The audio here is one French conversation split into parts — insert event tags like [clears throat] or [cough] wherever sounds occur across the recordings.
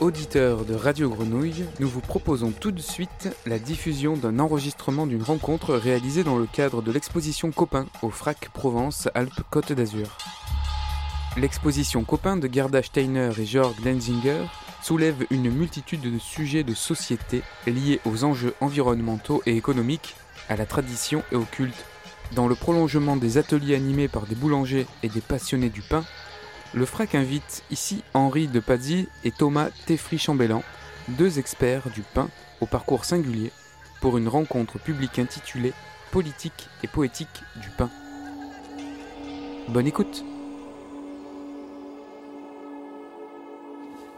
Auditeurs de Radio Grenouille, nous vous proposons tout de suite la diffusion d'un enregistrement d'une rencontre réalisée dans le cadre de l'exposition Copain au FRAC Provence Alpes Côte d'Azur. L'exposition Copain de Gerda Steiner et Georg Lenzinger soulève une multitude de sujets de société liés aux enjeux environnementaux et économiques, à la tradition et au culte. Dans le prolongement des ateliers animés par des boulangers et des passionnés du pain, le FRAC invite ici Henri de Pazzi et Thomas Teffry-Chambellan, deux experts du pain au parcours singulier, pour une rencontre publique intitulée Politique et poétique du pain. Bonne écoute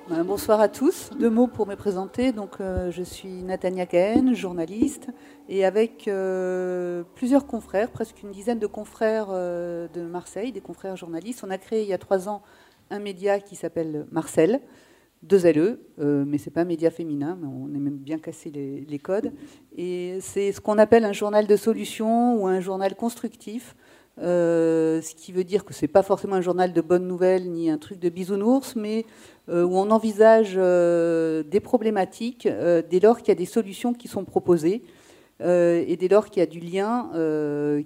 bonsoir à tous. Deux mots pour me présenter. Donc, euh, je suis Natania Cahen, journaliste, et avec euh, plusieurs confrères, presque une dizaine de confrères euh, de Marseille, des confrères journalistes. On a créé il y a trois ans un média qui s'appelle Marcel, deux LE, mais c'est pas un média féminin, on est même bien cassé les, codes. Et c'est ce qu'on appelle un journal de solution ou un journal constructif. ce qui veut dire que c'est pas forcément un journal de bonnes nouvelles ni un truc de bisounours, mais où on envisage euh, des problématiques euh, dès lors qu'il y a des solutions qui sont proposées et dès lors qu'il y a du lien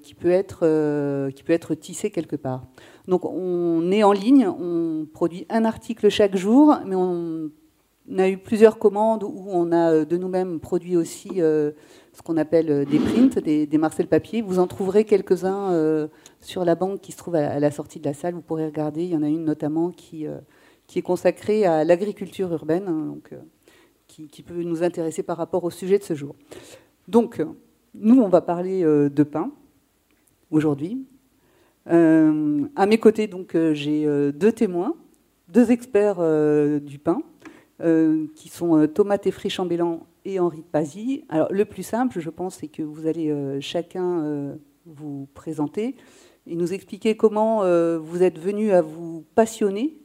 qui, peut être, tissé quelque part. Donc on est en ligne, on produit un article chaque jour, mais on a eu plusieurs commandes où on a de nous-mêmes produit aussi ce qu'on appelle des prints, des, des Marcel papier. Vous en trouverez quelques-uns sur la banque qui se trouve à, la sortie de la salle. Vous pourrez regarder. Il y en a une notamment qui, qui est consacré à l'agriculture urbaine, hein, donc, euh, qui, peut nous intéresser par rapport au sujet de ce jour. Donc, nous, on va parler euh, de pain aujourd'hui. Euh, à mes côtés, donc, j'ai deux témoins, deux experts du pain, qui sont Thomas Teffry-Chambellan et Henri Pazzi. Alors, le plus simple, je pense, c'est que vous allez chacun vous présenter et nous expliquer comment vous êtes venu à vous passionner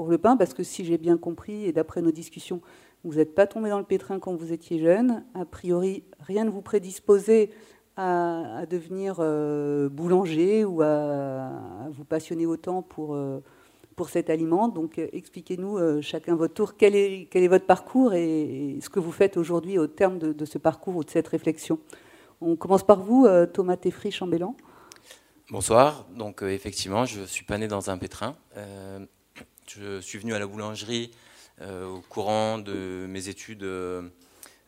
pour le pain, parce que si j'ai bien compris, et d'après nos discussions, vous n'êtes pas tombé dans le pétrin quand vous étiez jeune. A priori, rien ne vous prédisposait à, devenir euh, boulanger ou à, vous passionner autant pour, euh, pour cet aliment. Donc euh, expliquez-nous chacun votre tour quel est, quel est votre parcours et, ce que vous faites aujourd'hui au terme de, ce parcours ou de cette réflexion. On commence par vous, Thomas Teffry, Chambellan. Bonsoir. Donc effectivement, je suis pas né dans un pétrin. Je suis venu à la boulangerie euh, au courant de mes études euh,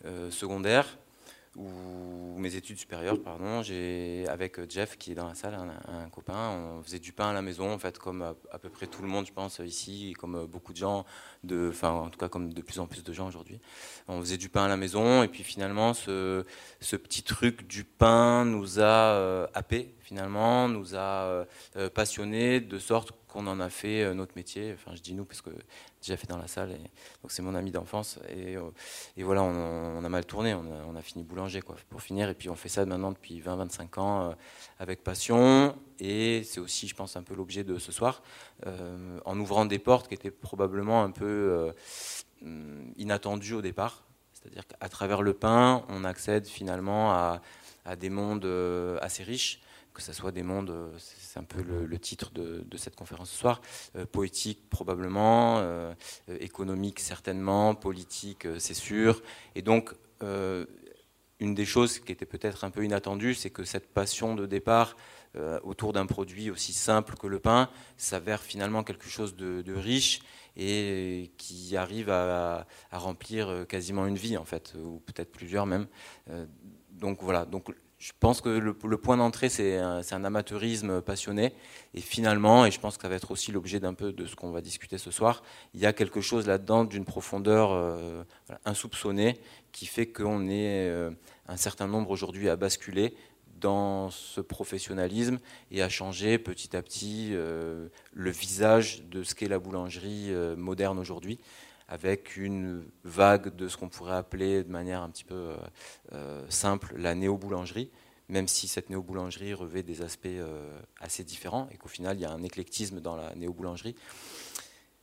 euh, secondaires ou mes études supérieures, pardon, j'ai avec Jeff qui est dans la salle, un, copain, on faisait du pain à la maison, en fait, comme à, peu près tout le monde, je pense ici, comme beaucoup de gens, de, enfin en tout cas comme de plus en plus de gens aujourd'hui. On faisait du pain à la maison et puis finalement ce, petit truc du pain nous a happé finalement, nous a passionné de sorte qu'on en a fait euh, notre métier. Enfin, je dis nous parce que déjà fait dans la salle. Et, donc c'est mon ami d'enfance. Et, euh, et, voilà, on, a mal tourné. On a, fini boulanger quoi, pour finir. Et puis on fait ça maintenant depuis 20-25 ans euh, avec passion. Et c'est aussi, je pense, un peu l'objet de ce soir, en ouvrant des portes qui étaient probablement un peu inattendues au départ. C'est-à-dire qu'à travers le pain, on accède finalement à, des mondes assez riches que ce soit des mondes, euh, c'est un peu le, titre de, cette conférence ce soir, euh, poétique probablement, euh, économique certainement, politique c'est sûr. Et donc, une des choses qui était peut-être un peu inattendue, c'est que cette passion de départ autour d'un produit aussi simple que le pain s'avère finalement quelque chose de, riche et qui arrive à, remplir quasiment une vie en fait, ou peut-être plusieurs même. donc voilà, donc je pense que le, point d'entrée, c'est un, amateurisme passionné. Et finalement, et je pense que ça va être aussi l'objet d'un peu de ce qu'on va discuter ce soir, il y a quelque chose là-dedans d'une profondeur euh, insoupçonnée qui fait qu'on est euh, un certain nombre aujourd'hui à basculer dans ce professionnalisme et à changer petit à petit euh, le visage de ce qu'est la boulangerie moderne aujourd'hui avec une vague de ce qu'on pourrait appeler de manière un petit peu euh, euh, simple la néo-boulangerie, même si cette néo-boulangerie revêt des aspects euh, assez différents et qu'au final il y a un éclectisme dans la néo-boulangerie.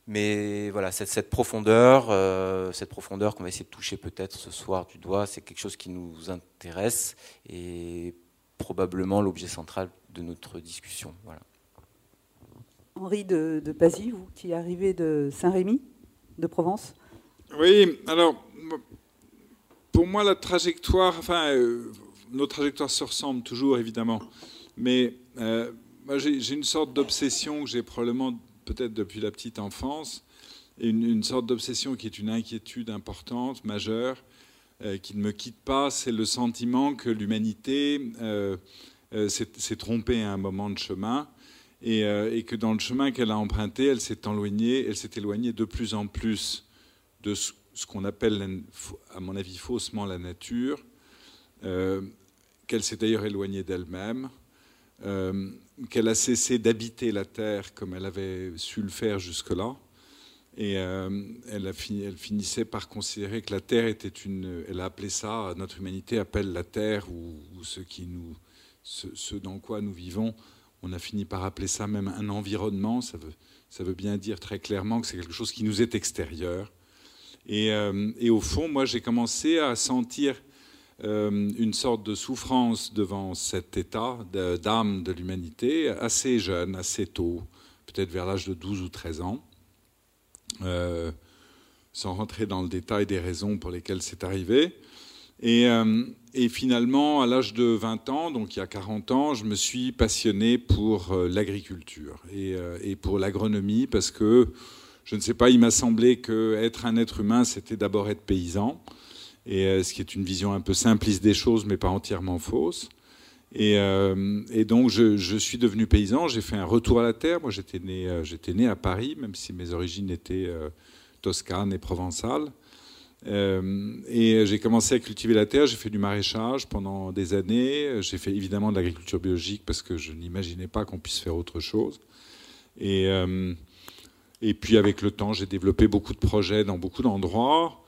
Mais voilà, cette, profondeur, profondeur qu'on va essayer de toucher peut-être ce soir du doigt, c'est quelque chose qui nous intéresse et probablement l'objet central de notre discussion. Voilà. Henri de, de Pazy, vous qui arrivez de Saint-Rémy de Provence Oui, alors, pour moi, la trajectoire, enfin, nos trajectoires se ressemblent toujours, évidemment, mais moi, j'ai une sorte d'obsession que j'ai probablement peut-être depuis la petite enfance, une, sorte d'obsession qui est une inquiétude importante, majeure, euh, qui ne me quitte pas, c'est le sentiment que l'humanité euh, euh, s'est trompée à un moment de chemin. Et, que dans le chemin qu'elle a emprunté, elle s'est éloignée, elle s'est éloignée de plus en plus de ce, qu'on appelle, à mon avis, faussement la nature, qu'elle s'est d'ailleurs éloignée d'elle-même, qu'elle a cessé d'habiter la Terre comme elle avait su le faire jusque-là, et euh, elle, finissait par considérer que la Terre était une. Elle a appelé ça, notre humanité appelle la Terre, ou, nous, ce, dans quoi nous vivons, on a fini par appeler ça même un environnement. Ça veut, bien dire très clairement que c'est quelque chose qui nous est extérieur. Et, euh, au fond, moi, j'ai commencé à sentir euh, une sorte de souffrance devant cet état d'âme de l'humanité assez jeune, assez tôt, peut-être vers l'âge de 12 ou 13 ans. Euh, sans rentrer dans le détail des raisons pour lesquelles c'est arrivé. Euh, et, finalement, à l'âge de 20 ans, donc il y a 40 ans, je me suis passionné pour euh, l'agriculture et, pour l'agronomie parce que, je ne sais pas, il m'a semblé qu'être un être humain, c'était d'abord être paysan, et ce qui est une vision un peu simpliste des choses, mais pas entièrement fausse. Et, donc, je, suis devenu paysan. J'ai fait un retour à la terre. Moi, j'étais né, né à Paris, même si mes origines étaient toscane et provençale. Euh, et j'ai commencé à cultiver la terre, j'ai fait du maraîchage pendant des années, j'ai fait évidemment de l'agriculture biologique parce que je n'imaginais pas qu'on puisse faire autre chose. Et, euh, et puis avec le temps, j'ai développé beaucoup de projets dans beaucoup d'endroits.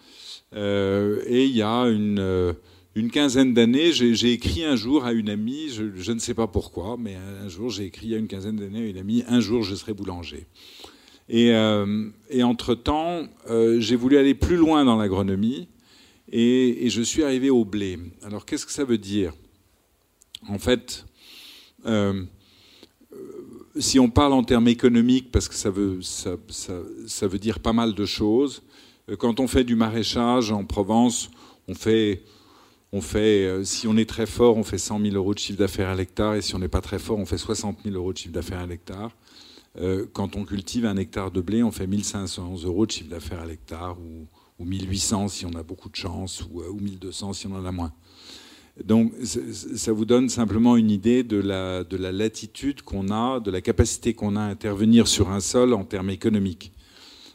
Euh, et il y a une, une quinzaine d'années, j'ai écrit un jour à une amie, je, ne sais pas pourquoi, mais un jour j'ai écrit il y a une quinzaine d'années à une amie, un jour je serai boulanger. Euh, et, entre-temps, euh, j'ai voulu aller plus loin dans l'agronomie et, je suis arrivé au blé. Alors qu'est-ce que ça veut dire? En fait, euh, si on parle en termes économiques, parce que ça veut, ça, veut dire pas mal de choses, quand on fait du maraîchage en Provence, on fait, on fait, si on est très fort, on fait 100 000 euros de chiffre d'affaires à l'hectare, et si on n'est pas très fort, on fait 60 000 euros de chiffre d'affaires à l'hectare. Euh, quand on cultive un hectare de blé, on fait 1500 euros de chiffre d'affaires à l'hectare, ou, 1800 si on a beaucoup de chance, ou, 1200 euh, si on en a moins. Donc ça vous donne simplement une idée de la latitude qu'on a, de la capacité qu'on a à intervenir sur un sol en termes économiques.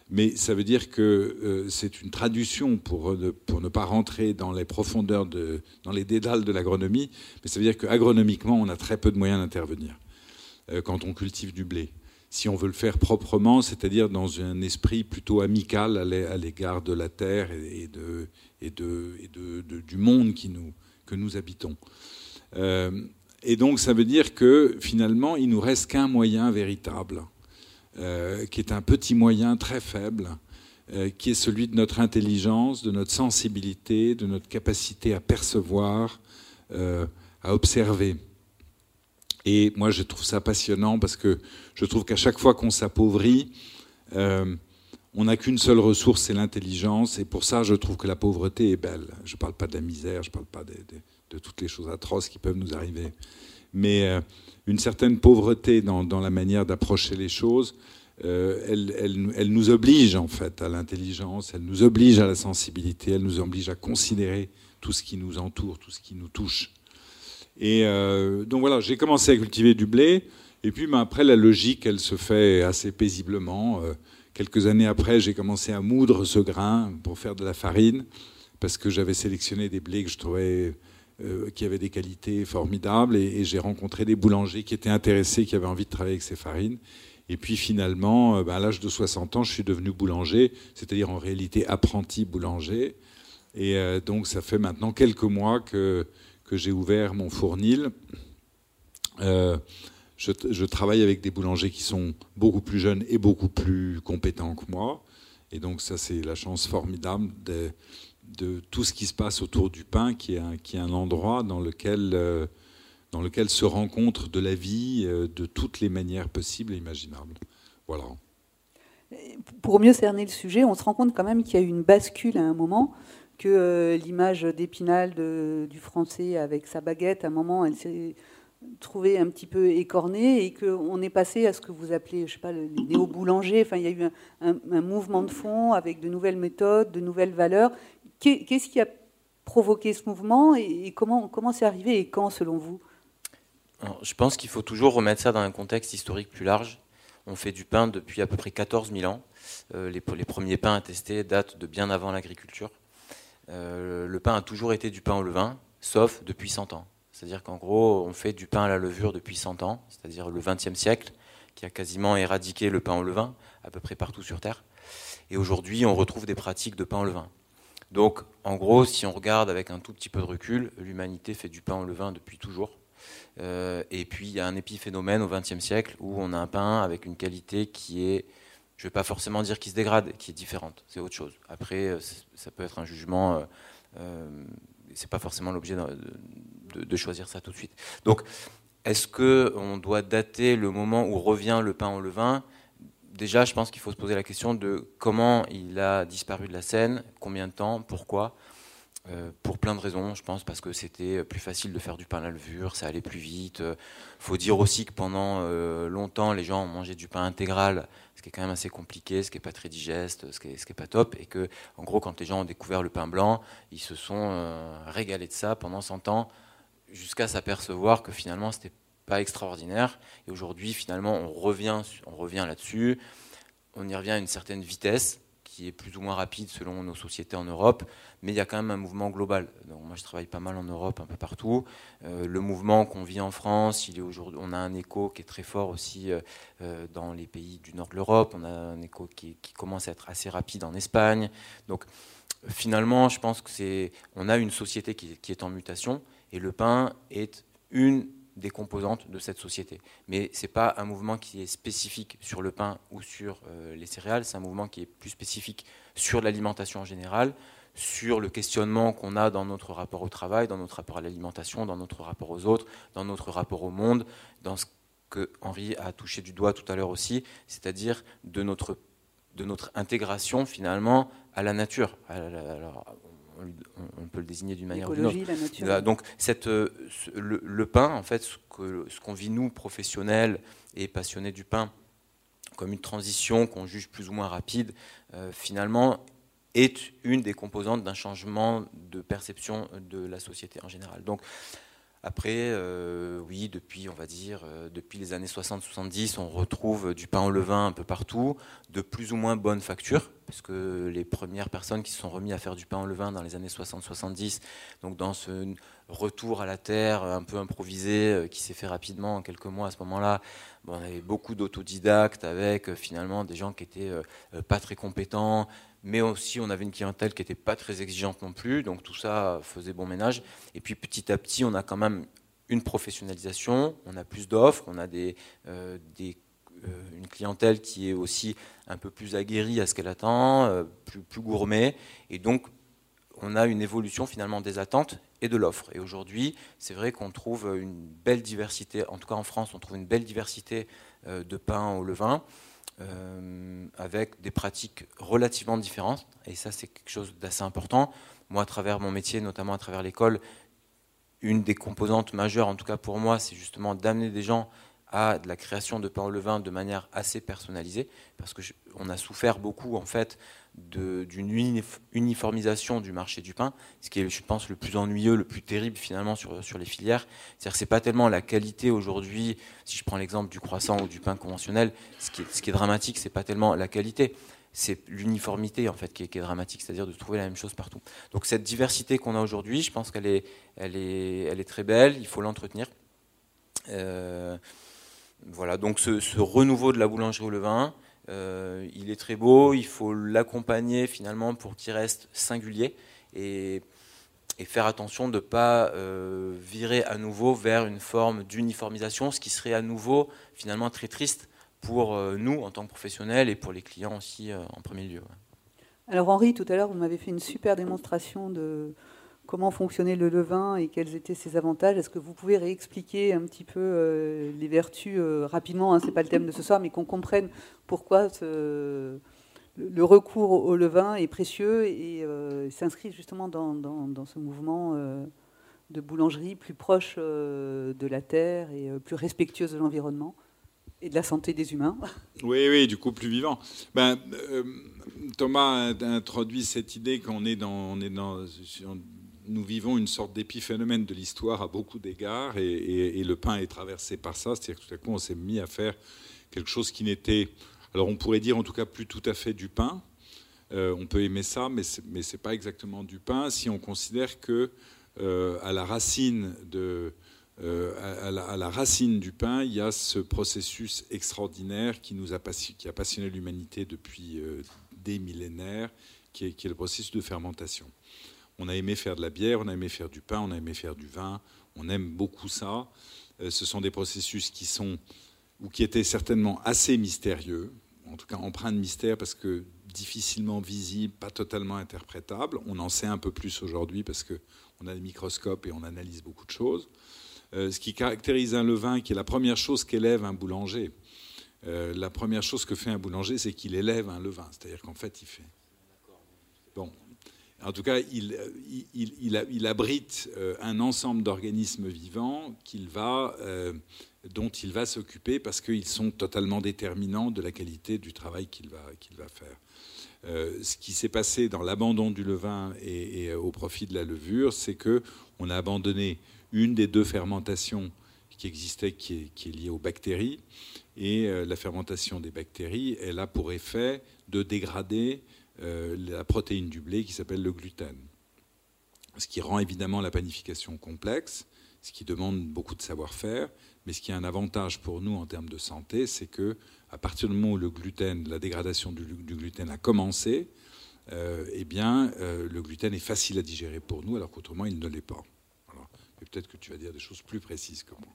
Mais ça veut dire que euh, c'est une traduction pour, pour ne pas rentrer dans les profondeurs, de, dans les dédales de l'agronomie, mais ça veut dire qu'agronomiquement, on a très peu de moyens d'intervenir quand on cultive du blé si on veut le faire proprement, c'est-à-dire dans un esprit plutôt amical à l'égard de la terre et, de, du monde que nous habitons. Euh, et donc ça veut dire que finalement, il nous reste qu'un moyen véritable, euh, qui est un petit moyen très faible, euh, qui est celui de notre intelligence, de notre sensibilité, de notre capacité à percevoir, à observer. Et moi, je trouve ça passionnant parce que je trouve qu'à chaque fois qu'on s'appauvrit, euh, on n'a qu'une seule ressource, c'est l'intelligence. Et pour ça, je trouve que la pauvreté est belle. Je ne parle pas de la misère, je ne parle pas de, toutes les choses atroces qui peuvent nous arriver. Mais euh, une certaine pauvreté dans, la manière d'approcher les choses, euh, elle, nous oblige en fait à l'intelligence, elle nous oblige à la sensibilité, elle nous oblige à considérer tout ce qui nous entoure, tout ce qui nous touche. Et euh, donc voilà, j'ai commencé à cultiver du blé. Et puis ben, après, la logique, elle se fait assez paisiblement. Quelques années après, j'ai commencé à moudre ce grain pour faire de la farine, parce que j'avais sélectionné des blés que je trouvais euh, qui avaient des qualités formidables. Et, j'ai rencontré des boulangers qui étaient intéressés, qui avaient envie de travailler avec ces farines. Et puis finalement, ben, à l'âge de 60 ans, je suis devenu boulanger, c'est-à-dire en réalité apprenti boulanger. Et donc ça fait maintenant quelques mois que j'ai ouvert mon fournil. Euh, je, travaille avec des boulangers qui sont beaucoup plus jeunes et beaucoup plus compétents que moi. Et donc ça, c'est la chance formidable de, de, tout ce qui se passe autour du pain, qui est un, qui est un endroit dans lequel, euh, dans lequel se rencontre de la vie euh, de toutes les manières possibles et imaginables. Voilà. Pour mieux cerner le sujet, on se rend compte quand même qu'il y a eu une bascule à un moment, que l'image d'Épinal du français avec sa baguette, à un moment, elle s'est trouvée un petit peu écornée et qu'on est passé à ce que vous appelez, je sais pas, les néo-boulangers. Enfin, il y a eu un, mouvement de fond avec de nouvelles méthodes, de nouvelles valeurs. Qu'est-ce qui a provoqué ce mouvement et comment comment c'est arrivé et quand, selon vous? Je pense qu'il faut toujours remettre ça dans un contexte historique plus large. On fait du pain depuis à peu près 14 000 ans. Euh, les, premiers pains attestés datent de bien avant l'agriculture. Euh, le pain a toujours été du pain au levain, sauf depuis 100 ans. C'est-à-dire qu'en gros, on fait du pain à la levure depuis 100 ans, c'est-à-dire le XXe siècle, qui a quasiment éradiqué le pain au levain, à peu près partout sur Terre. Et aujourd'hui, on retrouve des pratiques de pain au levain. Donc, en gros, si on regarde avec un tout petit peu de recul, l'humanité fait du pain au levain depuis toujours. Euh, et puis, il y a un épiphénomène au XXe siècle où on a un pain avec une qualité qui est je ne vais pas forcément dire qu'il se dégrade, qui est différente. C'est autre chose. Après, euh, ça peut être un jugement. Euh, c'est pas forcément l'objet de, choisir ça tout de suite. Donc, est-ce que on doit dater le moment où revient le pain au levain? Déjà, je pense qu'il faut se poser la question de comment il a disparu de la scène, combien de temps, pourquoi. Euh, pour plein de raisons, je pense, parce que c'était plus facile de faire du pain à levure, ça allait plus vite. Il faut dire aussi que pendant euh, longtemps, les gens ont mangé du pain intégral, ce qui est quand même assez compliqué, ce qui n'est pas très digeste, ce qui n'est pas top. Et que, en gros, quand les gens ont découvert le pain blanc, ils se sont euh, régalés de ça pendant 100 ans, jusqu'à s'apercevoir que finalement, c'était pas extraordinaire. Et aujourd'hui, finalement, on revient, on revient là-dessus. On y revient à une certaine vitesse qui est plus ou moins rapide selon nos sociétés en Europe, mais il y a quand même un mouvement global. Donc moi, je travaille pas mal en Europe, un peu partout. Euh, le mouvement qu'on vit en France, il est aujourd'hui, on a un écho qui est très fort aussi euh, euh, dans les pays du nord de l'Europe. On a un écho qui, commence à être assez rapide en Espagne. Donc finalement, je pense que c'est, on a une société qui, qui est en mutation, et le pain est une des composantes de cette société. Mais ce n'est pas un mouvement qui est spécifique sur le pain ou sur euh, les céréales, c'est un mouvement qui est plus spécifique sur l'alimentation en général, sur le questionnement qu'on a dans notre rapport au travail, dans notre rapport à l'alimentation, dans notre rapport aux autres, dans notre rapport au monde, dans ce que Henri a touché du doigt tout à l'heure aussi, c'est-à-dire de notre, de notre intégration finalement à la nature. Alors, on, peut le désigner d'une manière ou d'une autre. Donc cette, euh, le, pain, en fait, ce qu'on vit nous, professionnels et passionnés du pain, comme une transition qu'on juge plus ou moins rapide, euh, finalement est une des composantes d'un changement de perception de la société en général. Donc après, euh, oui, depuis, on va dire, euh, depuis les années 60-70, on retrouve du pain au levain un peu partout, de plus ou moins bonne facture, parce que les premières personnes qui se sont remis à faire du pain au levain dans les années 60-70, donc dans ce retour à la terre un peu improvisé euh, qui s'est fait rapidement en quelques mois à ce moment-là, bon, on avait beaucoup d'autodidactes avec finalement des gens qui étaient pas très compétents, mais aussi on avait une clientèle qui n'était pas très exigeante non plus, donc tout ça faisait bon ménage. Et puis petit à petit, on a quand même une professionnalisation, on a plus d'offres, on a euh, euh, une clientèle qui est aussi un peu plus aguerrie à ce qu'elle attend, euh, plus, plus gourmet, et donc on a une évolution finalement des attentes et de l'offre. Et aujourd'hui, c'est vrai qu'on trouve une belle diversité, en tout cas en France, on trouve une belle diversité de pain au levain. Euh, avec des pratiques relativement différentes. Et ça, c'est quelque chose d'assez important. Moi, à travers mon métier, notamment à travers l'école, une des composantes majeures, en tout cas pour moi, c'est justement d'amener des gens à de la création de pain au levain de manière assez personnalisée, parce que on a souffert beaucoup en fait d'une uniformisation du marché du pain, ce qui est, je pense, le plus ennuyeux, le plus terrible finalement sur, sur les filières. C'est-à-dire que c'est pas tellement la qualité aujourd'hui, si je prends l'exemple du croissant ou du pain conventionnel, ce qui est, ce qui est dramatique, c'est pas tellement la qualité, c'est l'uniformité en fait qui est, qui est dramatique, c'est-à-dire de trouver la même chose partout. Donc cette diversité qu'on a aujourd'hui, je pense qu'elle est, elle est, elle est très belle, il faut l'entretenir. Euh, voilà, donc ce, renouveau de la boulangerie au levain, euh, il est très beau, il faut l'accompagner finalement pour qu'il reste singulier et, faire attention de ne pas euh, virer à nouveau vers une forme d'uniformisation, ce qui serait à nouveau finalement très triste pour euh, nous en tant que professionnels et pour les clients aussi en premier lieu. Alors Henri, tout à l'heure, vous m'avez fait une super démonstration de comment fonctionnait le levain et quels étaient ses avantages. Est-ce que vous pouvez réexpliquer un petit peu euh, les vertus rapidement hein, Ce n'est pas le thème de ce soir, mais qu'on comprenne pourquoi le recours au levain est précieux et s'inscrit justement dans, ce mouvement de boulangerie plus proche de la terre et plus respectueuse de l'environnement et de la santé des humains. Oui, oui, du coup plus vivant. Ben, euh, Thomas a introduit cette idée qu'on est dans, on est dans, nous vivons une sorte d'épiphénomène de l'histoire à beaucoup d'égards, et, le pain est traversé par ça. C'est-à-dire que tout à coup, on s'est mis à faire quelque chose qui n'était, alors on pourrait dire en tout cas plus tout à fait du pain. Euh, on peut aimer ça, mais ce n'est pas exactement du pain si on considère que euh, euh, à, la, racine du pain, il y a ce processus extraordinaire qui, nous a, qui a passionné l'humanité depuis des millénaires, qui est, le processus de fermentation. On a aimé faire de la bière, on a aimé faire du pain, on a aimé faire du vin, on aime beaucoup ça. Euh, ce sont des processus qui sont, ou qui étaient certainement assez mystérieux, en tout cas empreints de mystère parce que difficilement visibles, pas totalement interprétables. On en sait un peu plus aujourd'hui parce qu'on a des microscopes et on analyse beaucoup de choses. Euh, ce qui caractérise un levain, qui est la première chose qu'élève un boulanger. Euh, la première chose que fait un boulanger, c'est qu'il élève un levain. C'est-à-dire qu'en fait, il fait. En tout cas, il, il, abrite euh, un ensemble d'organismes vivants va, dont il va s'occuper parce qu'ils sont totalement déterminants de la qualité du travail qu'il va, faire. ce qui s'est passé dans l'abandon du levain et, au profit de la levure, c'est que on a abandonné une des deux fermentations qui existait, qui est, liée aux bactéries. Et euh, la fermentation des bactéries, elle a pour effet de dégrader euh, la protéine du blé qui s'appelle le gluten. Ce qui rend évidemment la panification complexe, ce qui demande beaucoup de savoir-faire, mais ce qui a un avantage pour nous en termes de santé, c'est que à partir du moment où le gluten, la dégradation du, gluten a commencé, euh, eh bien, le gluten est facile à digérer pour nous, alors qu'autrement, il ne l'est pas peut-être que tu vas dire des choses plus précises que moi.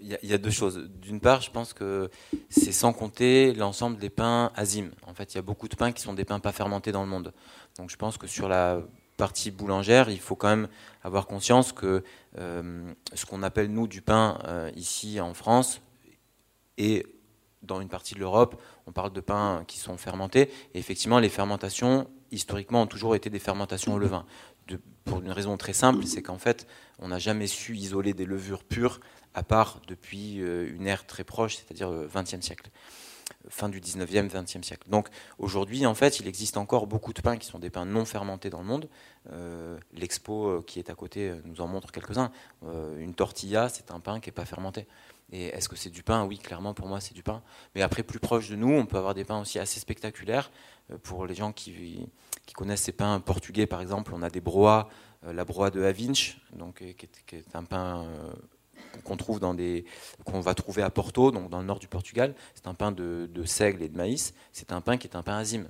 Il y, a deux choses. D'une part, je pense que c'est sans compter l'ensemble des pains azimes. En fait, il y a beaucoup de pains qui sont des pains pas fermentés dans le monde. Donc je pense que sur la partie boulangère, il faut quand même avoir conscience que euh, ce qu'on appelle nous du pain euh, ici en France et dans une partie de l'Europe, on parle de pains qui sont fermentés. Et effectivement, les fermentations, historiquement, ont toujours été des fermentations au levain pour une raison très simple, c'est qu'en fait, on n'a jamais su isoler des levures pures, à part depuis euh, une ère très proche, c'est-à-dire le XXe siècle, fin du XIXe, XXe siècle. Donc aujourd'hui, en fait, il existe encore beaucoup de pains qui sont des pains non fermentés dans le monde. Euh, l'expo euh, qui est à côté nous en montre quelques-uns. une tortilla, c'est un pain qui n'est pas fermenté. Et est-ce que c'est du pain? Oui, clairement, pour moi, c'est du pain. Mais après, plus proche de nous, on peut avoir des pains aussi assez spectaculaires. Euh, pour les gens qui, connaissent ces pains portugais, par exemple, on a des broas, euh, la broie de Havinch, donc, qui est, un pain euh, qu'on trouve dans des qu'on va trouver à Porto, donc dans le nord du Portugal. C'est un pain de, seigle et de maïs. C'est un pain qui est un pain azime.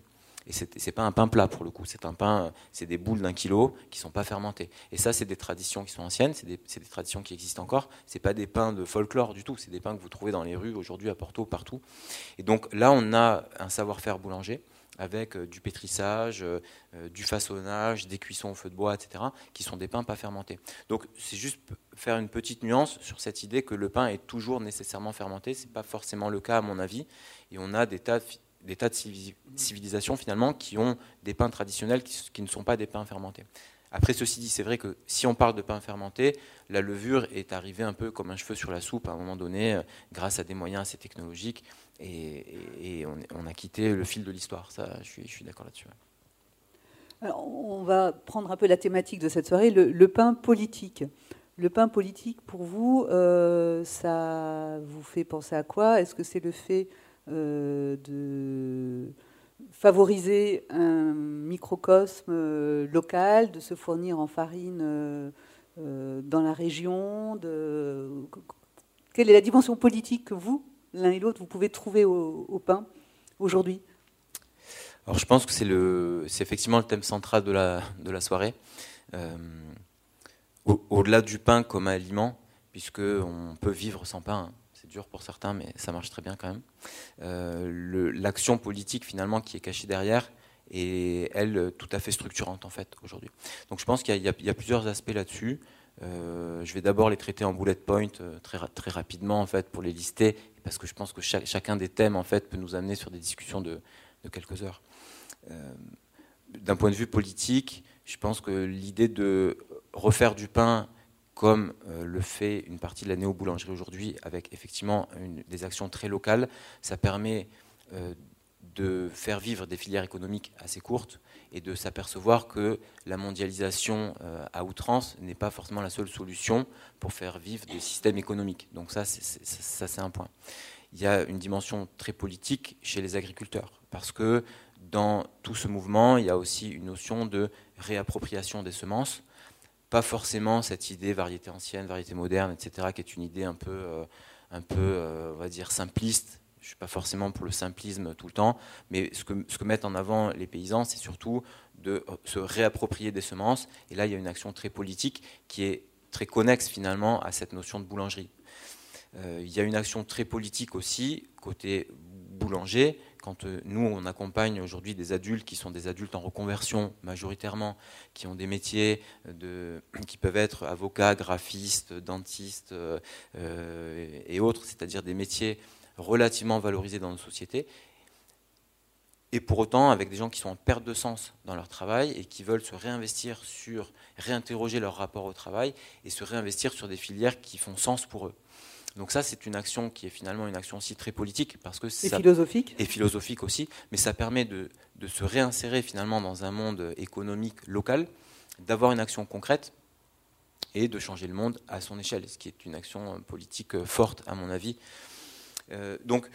Et c'est pas un pain plat pour le coup, c'est un pain, c'est des boules d'un kilo qui sont pas fermentées. Et ça, c'est des traditions qui sont anciennes, c'est des, des, traditions qui existent encore. C'est pas des pains de folklore du tout, c'est des pains que vous trouvez dans les rues aujourd'hui à Porto, partout. Et donc là, on a un savoir-faire boulanger avec euh, du pétrissage, euh, euh, du façonnage, des cuissons au feu de bois, etc., qui sont des pains pas fermentés. Donc c'est juste faire une petite nuance sur cette idée que le pain est toujours nécessairement fermenté. Ce n'est pas forcément le cas à mon avis. Et on a des tas de des tas de civilisations finalement qui ont des pains traditionnels qui, ne sont pas des pains fermentés. Après, ceci dit, c'est vrai que si on parle de pain fermenté, la levure est arrivée un peu comme un cheveu sur la soupe à un moment donné, grâce à des moyens assez technologiques, et, on, a quitté le fil de l'histoire. Ça, je suis, d'accord là-dessus. on va prendre un peu la thématique de cette soirée, le, pain politique. Le pain politique, pour vous, euh, ça vous fait penser à quoi? Est-ce que c'est le fait euh, de favoriser un microcosme euh, local, de se fournir en farine dans la région. Quelle est la dimension politique que vous, l'un et l'autre, vous pouvez trouver au, pain aujourd'hui alors je pense que c'est, c'est effectivement le thème central de la, de la soirée. au-delà du pain comme aliment, puisque on peut vivre sans pain, dur pour certains, mais ça marche très bien quand même. Euh, l'action politique finalement qui est cachée derrière et elle tout à fait structurante en fait aujourd'hui. Donc je pense qu'il y, a plusieurs aspects là-dessus. Euh, je vais d'abord les traiter en bullet point euh, très, très rapidement en fait pour les lister parce que je pense que chacun des thèmes peut nous amener sur des discussions de, quelques heures. Euh, d'un point de vue politique, je pense que l'idée de refaire du pain comme le fait une partie de la néo-boulangerie aujourd'hui, avec effectivement des actions très locales, ça permet de faire vivre des filières économiques assez courtes et de s'apercevoir que la mondialisation euh, à outrance n'est pas forcément la seule solution pour faire vivre des systèmes économiques. Donc ça, c'est un point. Il y a une dimension très politique chez les agriculteurs, parce que dans tout ce mouvement, il y a aussi une notion de réappropriation des semences, pas forcément cette idée variété ancienne, variété moderne, etc., qui est une idée un peu, euh, un peu euh, va dire, simpliste je ne suis pas forcément pour le simplisme tout le temps, mais ce que, mettent en avant les paysans, c'est surtout de se réapproprier des semences. Et là, il y a une action très politique qui est très connexe finalement à cette notion de boulangerie. Euh, il y a une action très politique aussi côté boulanger. Quand euh, nous, on accompagne aujourd'hui des adultes qui sont des adultes en reconversion majoritairement, qui ont des métiers [clears throat] qui peuvent être avocats, graphistes, dentistes euh, et autres, c'est-à-dire des métiers relativement valorisés dans nos sociétés, et pour autant avec des gens qui sont en perte de sens dans leur travail et qui veulent se réinvestir sur, réinterroger leur rapport au travail et se réinvestir sur des filières qui font sens pour eux. Donc ça, c'est une action qui est finalement une action aussi très politique parce que c'est philosophique et philosophique aussi, mais ça permet de, de, se réinsérer finalement dans un monde économique local, d'avoir une action concrète et de changer le monde à son échelle, ce qui est une action politique forte à mon avis. Euh, donc,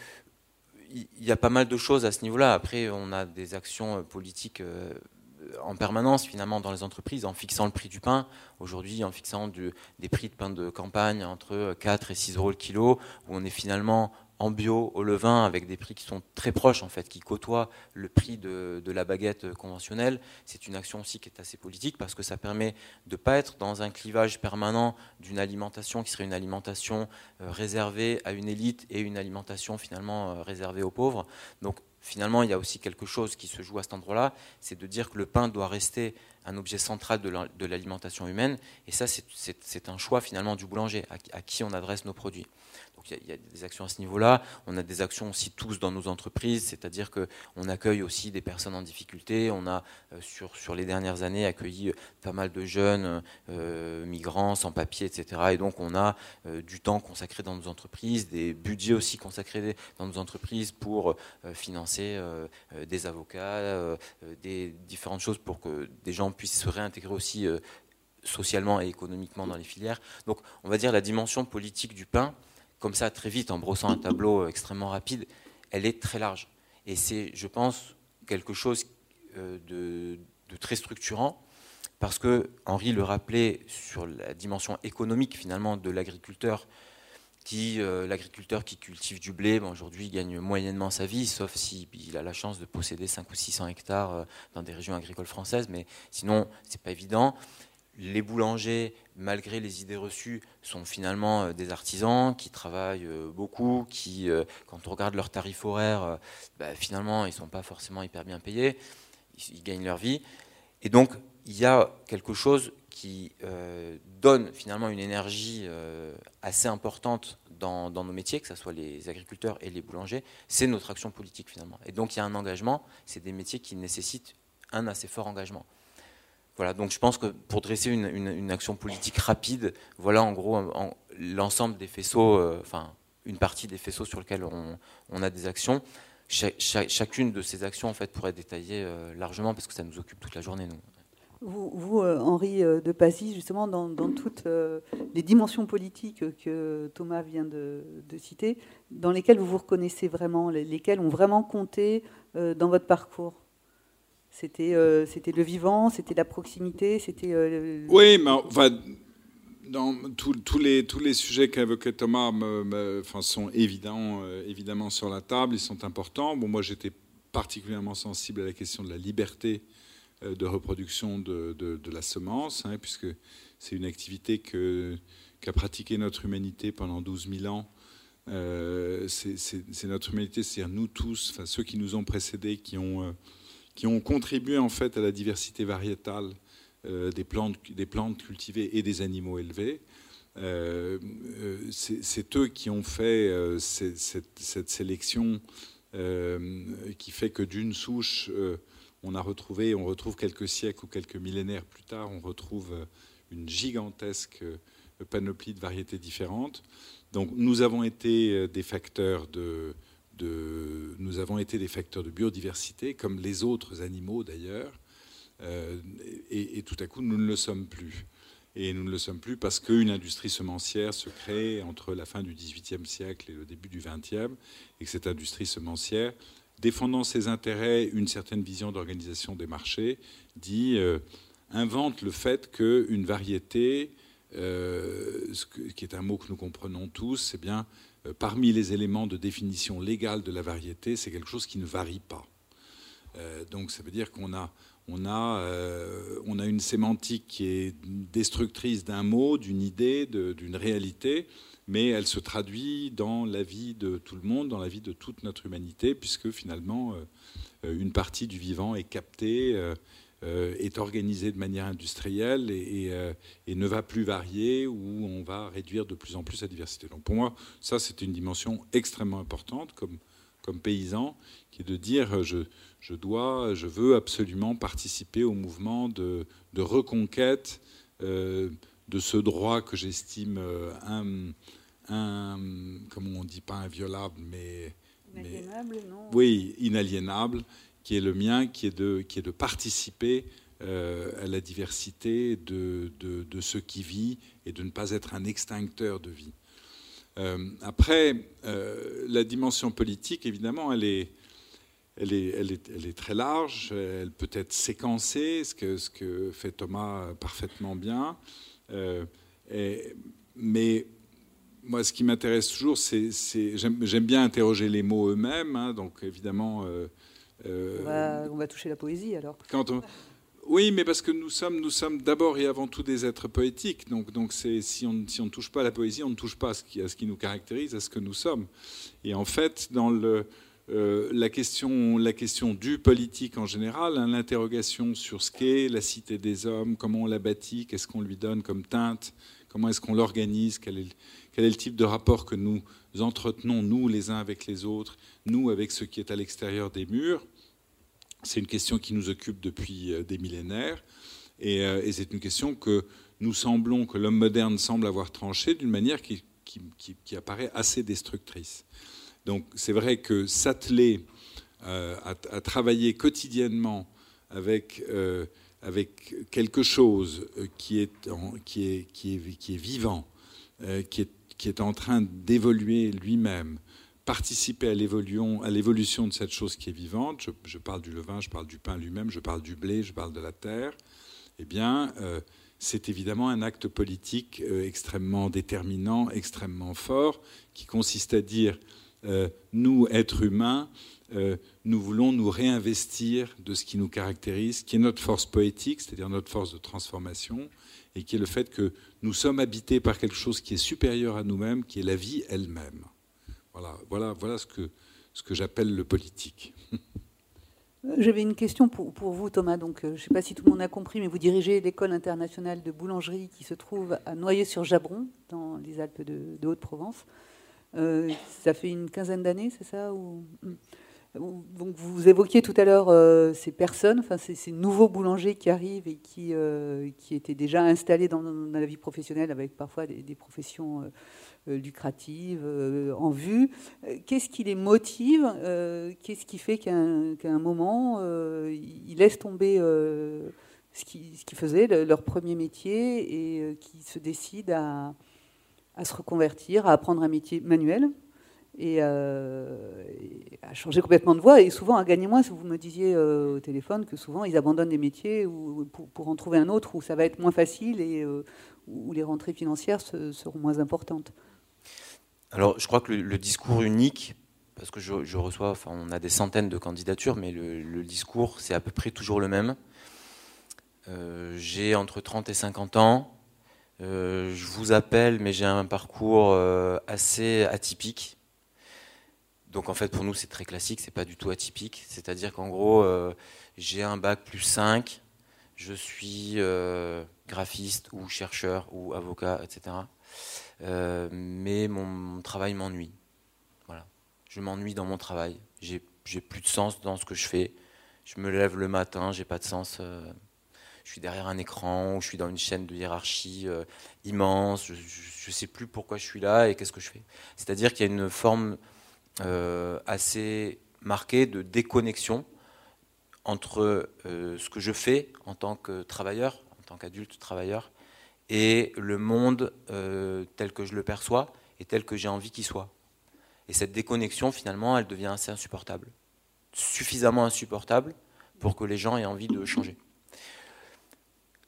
il y a pas mal de choses à ce niveau-là. Après, on a des actions euh, politiques euh, en permanence finalement dans les entreprises en fixant le prix du pain. Aujourd'hui, en fixant des prix de pain de campagne entre 4 et 6 euros le kilo, où on est finalement en bio au levain avec des prix qui sont très proches en fait, qui côtoient le prix de, la baguette conventionnelle. C'est une action aussi qui est assez politique parce que ça permet de ne pas être dans un clivage permanent d'une alimentation qui serait une alimentation euh, réservée à une élite et une alimentation finalement euh, réservée aux pauvres. Donc finalement, il y a aussi quelque chose qui se joue à cet endroit-là, c'est de dire que le pain doit rester un objet central de l'alimentation humaine. Et ça, c'est un choix finalement du boulanger, à qui on adresse nos produits il y, a des actions à ce niveau-là. On a des actions aussi tous dans nos entreprises, c'est-à-dire qu'on accueille aussi des personnes en difficulté. On a euh, sur, sur les dernières années accueilli euh, pas mal de jeunes euh, migrants sans papier, etc. Et donc on a du temps consacré dans nos entreprises, des budgets aussi consacrés dans nos entreprises pour financer des avocats, des différentes choses pour que des gens puissent se réintégrer aussi socialement et économiquement dans les filières. Donc on va dire la dimension politique du pain comme ça très vite en brossant un tableau extrêmement rapide, elle est très large. Et c'est, je pense, quelque chose euh, de, très structurant, parce que Henri le rappelait sur la dimension économique finalement de l'agriculteur, qui euh, l'agriculteur qui cultive du blé, aujourd'hui gagne moyennement sa vie, sauf s'il a la chance de posséder 5 ou 600 hectares euh, dans des régions agricoles françaises, mais sinon c'est pas évident les boulangers, malgré les idées reçues, sont finalement euh, des artisans qui travaillent euh, beaucoup, qui, euh, quand on regarde leurs tarifs horaires, bah, finalement, ils ne sont pas forcément hyper bien payés, ils, gagnent leur vie. Et donc, il y a quelque chose qui donne finalement une énergie assez importante dans, dans, nos métiers, que ce soit les agriculteurs et les boulangers, c'est notre action politique finalement. Et donc, il y a un engagement, c'est des métiers qui nécessitent un assez fort engagement. Voilà, donc je pense que pour dresser une, action politique rapide, voilà en gros l'ensemble des faisceaux, euh, enfin une partie des faisceaux sur lesquels on, a des actions. chacune de ces actions en fait pourrait être détaillée euh, largement parce que ça nous occupe toute la journée. Nous. Vous, euh, Henri de Passy, justement, dans, toutes les dimensions politiques que Thomas vient de, citer, dans lesquelles vous vous reconnaissez vraiment, lesquelles ont vraiment compté dans votre parcours? C'était euh, le vivant, c'était la proximité, c'était. Euh, oui, mais enfin, dans tous les, tous les sujets qu'évoquait Thomas enfin, sont évidents, euh, évidemment sur la table, ils sont importants. Bon, moi, j'étais particulièrement sensible à la question de la liberté de reproduction de, de, la semence, hein, puisque c'est une activité qu'a pratiquée notre humanité pendant 12 000 ans. c'est, notre humanité, c'est-à-dire nous tous, enfin, ceux qui nous ont précédés, qui ont qui ont contribué en fait à la diversité variétale des, plantes, des plantes cultivées et des animaux élevés. c'est eux qui ont fait cette, sélection qui fait que d'une souche, on a retrouvé, on retrouve quelques siècles ou quelques millénaires plus tard, on retrouve une gigantesque panoplie de variétés différentes. Donc nous avons été euh, des facteurs de, nous avons été des facteurs de biodiversité, comme les autres animaux d'ailleurs, euh, et, tout à coup nous ne le sommes plus. Et nous ne le sommes plus parce qu'une industrie semencière se crée entre la fin du XVIIIe siècle et le début du XXe, et que cette industrie semencière, défendant ses intérêts, une certaine vision d'organisation des marchés, dit euh, invente le fait qu'une variété euh, ce qui est un mot que nous comprenons tous, c'est bien parmi les éléments de définition légale de la variété, c'est quelque chose qui ne varie pas. Euh, donc ça veut dire qu'on a, on a, on a une sémantique qui est destructrice d'un mot, d'une idée, d'une réalité, mais elle se traduit dans la vie de tout le monde, dans la vie de toute notre humanité, puisque finalement, une partie du vivant est captée euh, est organisé de manière industrielle euh, et, ne va plus varier ou on va réduire de plus en plus la diversité. Donc pour moi, ça c'est une dimension extrêmement importante comme, comme paysan, qui est de dire je, je dois, je veux absolument participer au mouvement de, de reconquête euh, de ce droit que j'estime un, un, comment on dit, pas inviolable, mais Inaliénable, non? Oui, inaliénable, qui est le mien, qui est de, de participer euh, à la diversité de, de, ce qui vit et de ne pas être un extincteur de vie. Euh, après, euh, la dimension politique, évidemment, elle est, très large, elle peut être séquencée, ce que, fait Thomas parfaitement bien. Mais moi, ce qui m'intéresse toujours, c'est, j'aime, bien interroger les mots eux-mêmes. Hein, donc, évidemment, euh, on, va, toucher la poésie alors. Oui, mais parce que nous sommes, nous sommes d'abord et avant tout des êtres poétiques. Donc, donc si, on, si on ne touche pas à la poésie, on ne touche pas à ce, qui, à ce qui nous caractérise, à ce que nous sommes. Et en fait, dans le, euh, la, question, la question du politique en général, hein, l'interrogation sur ce qu'est la cité des hommes, comment on la bâtit, qu'est-ce qu'on lui donne comme teinte, comment est-ce qu'on l'organise, quel est, quel est le type de rapport que nous entretenons, nous, les uns avec les autres, nous, avec ce qui est à l'extérieur des murs c'est une question qui nous occupe depuis euh, des millénaires euh, et, c'est une question que nous semblons, que l'homme moderne semble avoir tranchée d'une manière qui, apparaît assez destructrice. Donc c'est vrai que s'atteler euh, à, travailler quotidiennement avec, quelque chose qui est, vivant, qui, est, qui est en train d'évoluer lui-même, participer à l'évolution de cette chose qui est vivante, je, parle du levain, je parle du pain lui-même, je parle du blé, je parle de la terre, eh bien, euh, c'est évidemment un acte politique euh, extrêmement déterminant, extrêmement fort, qui consiste à dire, euh, nous, êtres humains, nous voulons nous réinvestir de ce qui nous caractérise, qui est notre force poétique, c'est-à-dire notre force de transformation, et qui est le fait que nous sommes habités par quelque chose qui est supérieur à nous-mêmes, qui est la vie elle-même. Voilà, voilà, voilà ce que, ce que j'appelle le politique. J'avais une question pour, pour, vous, Thomas. Donc, euh, je ne sais pas si tout le monde a compris, mais vous dirigez l'école internationale de boulangerie qui se trouve à Noyer-sur-Jabron, dans les Alpes de, Haute-Provence. Euh, ça fait une quinzaine d'années, c'est ça. Donc vous évoquiez tout à l'heure euh, ces personnes, enfin ces, nouveaux boulangers qui arrivent et qui, qui étaient déjà installés dans, la vie professionnelle avec parfois des, professions euh, lucrative euh, en vue. Euh, qu'est-ce qui les motive Qu'est-ce qui fait qu'à un, moment, ils laissent tomber ce qu'ils faisaient, leur premier métier, et qui se décident à, se reconvertir, à apprendre un métier manuel et, à changer complètement de voie et souvent à gagner moins. Vous me disiez au téléphone que souvent ils abandonnent des métiers pour, en trouver un autre où ça va être moins facile et où les rentrées financières seront moins importantes. Alors, je crois que le, discours unique, parce que je, reçois, enfin, on a des centaines de candidatures, mais le, discours, c'est à peu près toujours le même. Euh, j'ai entre 30 et 50 ans. Euh, je vous appelle, mais j'ai un parcours euh, assez atypique. donc en fait pour nous c'est très classique, c'est pas du tout atypique. C'est-à-dire qu'en gros j'ai un bac plus 5, je suis graphiste ou chercheur ou avocat, etc. mais mon travail m'ennuie. Voilà. Je m'ennuie dans mon travail. J'ai plus de sens dans ce que je fais. Je me lève le matin, j'ai pas de sens je suis derrière un écran, ou je suis dans une chaîne de hiérarchie euh, immense, je ne sais plus pourquoi je suis là et qu'est-ce que je fais. C'est-à-dire qu'il y a une forme euh, assez marquée de déconnexion entre euh, ce que je fais en tant que travailleur, en tant qu'adulte travailleur, et le monde tel que je le perçois et tel que j'ai envie qu'il soit. Et cette déconnexion, finalement, elle devient assez insupportable. Suffisamment insupportable pour que les gens aient envie de changer.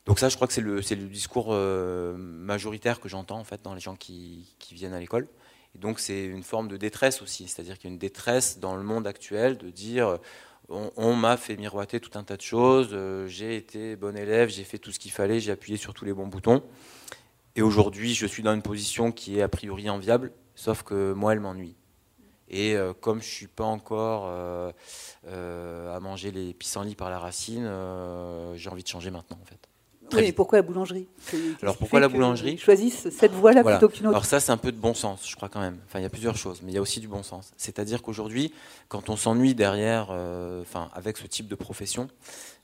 Donc ça, je crois que c'est le, discours euh, majoritaire que j'entends en fait dans les gens qui, viennent à l'école. Et donc c'est une forme de détresse aussi, c'est-à-dire qu'il y a une détresse dans le monde actuel de dire on, m'a fait miroiter tout un tas de choses, euh, j'ai été bon élève, j'ai fait tout ce qu'il fallait, j'ai appuyé sur tous les bons boutons. Et aujourd'hui, je suis dans une position qui est a priori enviable, sauf que moi, elle m'ennuie. Et euh, comme je suis pas encore à manger les pissenlits par la racine, j'ai envie de changer maintenant en fait. Oui, pourquoi la boulangerie Alors pourquoi la boulangerie Choisissent cette voie-là plutôt qu'une autre. Alors ça, c'est un peu de bon sens, je crois quand même. Enfin, il y a plusieurs choses, mais il y a aussi du bon sens. C'est-à-dire qu'aujourd'hui, quand on s'ennuie derrière, euh, enfin, avec ce type de profession,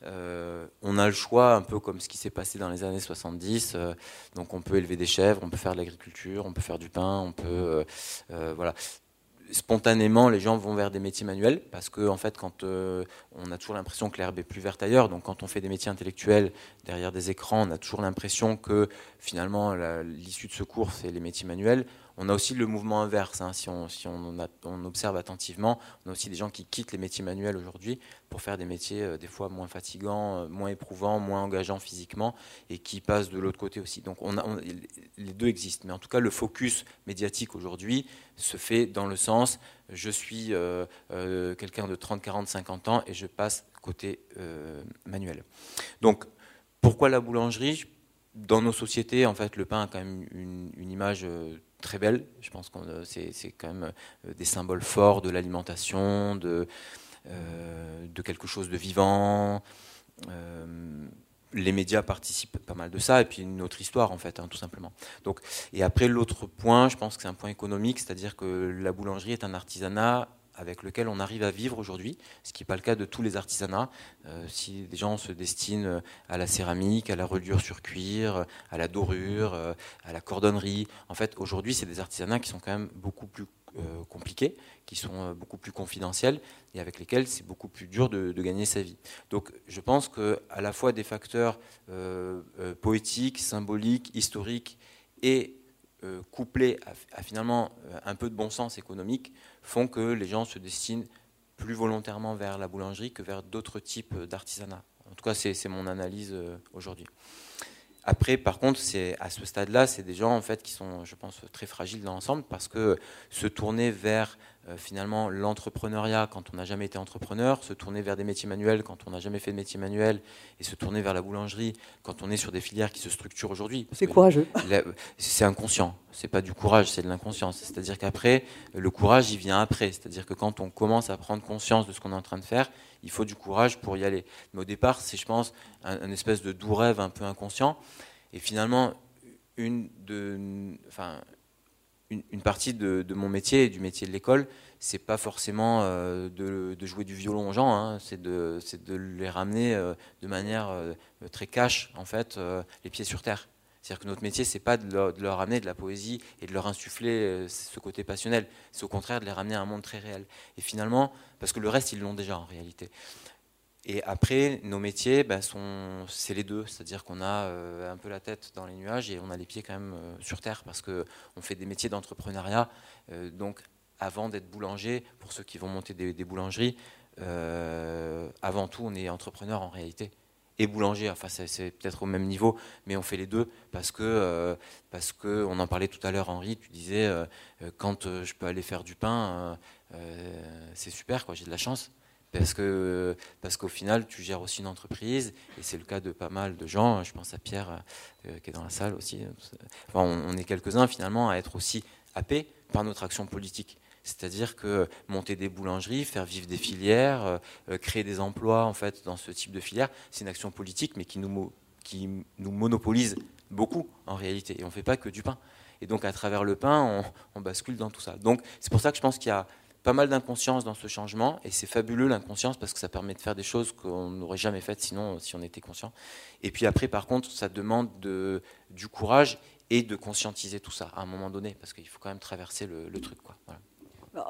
euh, on a le choix, un peu comme ce qui s'est passé dans les années 70. Euh, donc on peut élever des chèvres, on peut faire de l'agriculture, on peut faire du pain, on peut, voilà spontanément, les gens vont vers des métiers manuels parce que, en fait, quand euh, on a toujours l'impression que l'herbe est plus verte ailleurs, donc quand on fait des métiers intellectuels derrière des écrans, on a toujours l'impression que finalement l'issue de secours c'est les métiers manuels. On a aussi le mouvement inverse. Hein. Si, on, observe attentivement, on a aussi des gens qui quittent les métiers manuels aujourd'hui pour faire des métiers euh, des fois moins fatigants, euh, moins éprouvants, moins engageants physiquement et qui passent de l'autre côté aussi. Donc les deux existent. Mais en tout cas, le focus médiatique aujourd'hui se fait dans le sens je suis euh, quelqu'un de 30, 40, 50 ans et je passe côté manuel. Donc pourquoi la boulangerie? Dans nos sociétés, en fait, le pain a quand même une image très belle. Je pense que euh, c'est quand même euh, des symboles forts de l'alimentation, de, euh, de quelque chose de vivant. les médias participent pas mal de ça, et puis une autre histoire en fait, hein, tout simplement. Donc, et après l'autre point, je pense que c'est un point économique, c'est-à-dire que la boulangerie est un artisanat avec lequel on arrive à vivre aujourd'hui, ce qui n'est pas le cas de tous les artisanats. Euh, si des gens se destinent à la céramique, à la reliure sur cuir, à la dorure, euh, à la cordonnerie, en fait, aujourd'hui, c'est des artisanats qui sont quand même beaucoup plus euh, compliqués, qui sont beaucoup plus confidentiels et avec lesquels c'est beaucoup plus dur de, gagner sa vie. Donc, je pense que à la fois des facteurs poétiques, symboliques, historiques et couplés à, finalement un peu de bon sens économique font que les gens se destinent plus volontairement vers la boulangerie que vers d'autres types d'artisanat. En tout cas, c'est mon analyse euh, aujourd'hui. Après, par contre, à ce stade-là, c'est des gens en fait qui sont, je pense, très fragiles dans l'ensemble parce que se tourner vers finalement l'entrepreneuriat quand on n'a jamais été entrepreneur, se tourner vers des métiers manuels quand on n'a jamais fait de métier manuel, et se tourner vers la boulangerie quand on est sur des filières qui se structurent aujourd'hui. C'est courageux. [laughs] C'est inconscient. C'est pas du courage, c'est de l'inconscience. C'est-à-dire qu'après, le courage, il vient après. C'est-à-dire que quand on commence à prendre conscience de ce qu'on est en train de faire, il faut du courage pour y aller. Mais au départ, c'est, je pense, un, espèce de doux rêve un peu inconscient. Et finalement, une de, enfin, une, partie de, mon métier et du métier de l'école, c'est pas forcément euh, de, jouer du violon aux gens, hein, c'est de, les ramener euh, de manière euh, très cash, en fait, les pieds sur terre. C'est-à-dire que notre métier, c'est pas de leur, de leur, ramener de la poésie et de leur insuffler ce côté passionnel, c'est au contraire de les ramener à un monde très réel. Et finalement, parce que le reste, ils l'ont déjà en réalité. Et après, nos métiers, ben, sont, c'est les deux, c'est-à-dire qu'on a euh, un peu la tête dans les nuages et on a les pieds quand même euh, sur terre parce qu'on fait des métiers d'entrepreneuriat. Euh, donc, avant d'être boulanger, pour ceux qui vont monter des, boulangeries, avant tout, on est entrepreneur en réalité et boulanger. Enfin, c'est, peut-être au même niveau, mais on fait les deux parce que, parce que on en parlait tout à l'heure, Henri. Tu disais quand je peux aller faire du pain, c'est super, quoi. J'ai de la chance parce que parce qu'au final tu gères aussi une entreprise et c'est le cas de pas mal de gens je pense à Pierre euh, qui est dans la salle aussi enfin, on, est quelques-uns finalement à être aussi happés par notre action politique C'est-à-dire que monter des boulangeries, faire vivre des filières, créer des emplois en fait dans ce type de filière, c'est une action politique, mais qui nous, qui nous monopolise beaucoup en réalité. Et on ne fait pas que du pain. Et donc à travers le pain, on, bascule dans tout ça. Donc c'est pour ça que je pense qu'il y a pas mal d'inconscience dans ce changement. Et c'est fabuleux l'inconscience parce que ça permet de faire des choses qu'on n'aurait jamais faites sinon si on était conscient. Et puis après, par contre, ça demande de, du courage et de conscientiser tout ça à un moment donné parce qu'il faut quand même traverser le, truc. Quoi.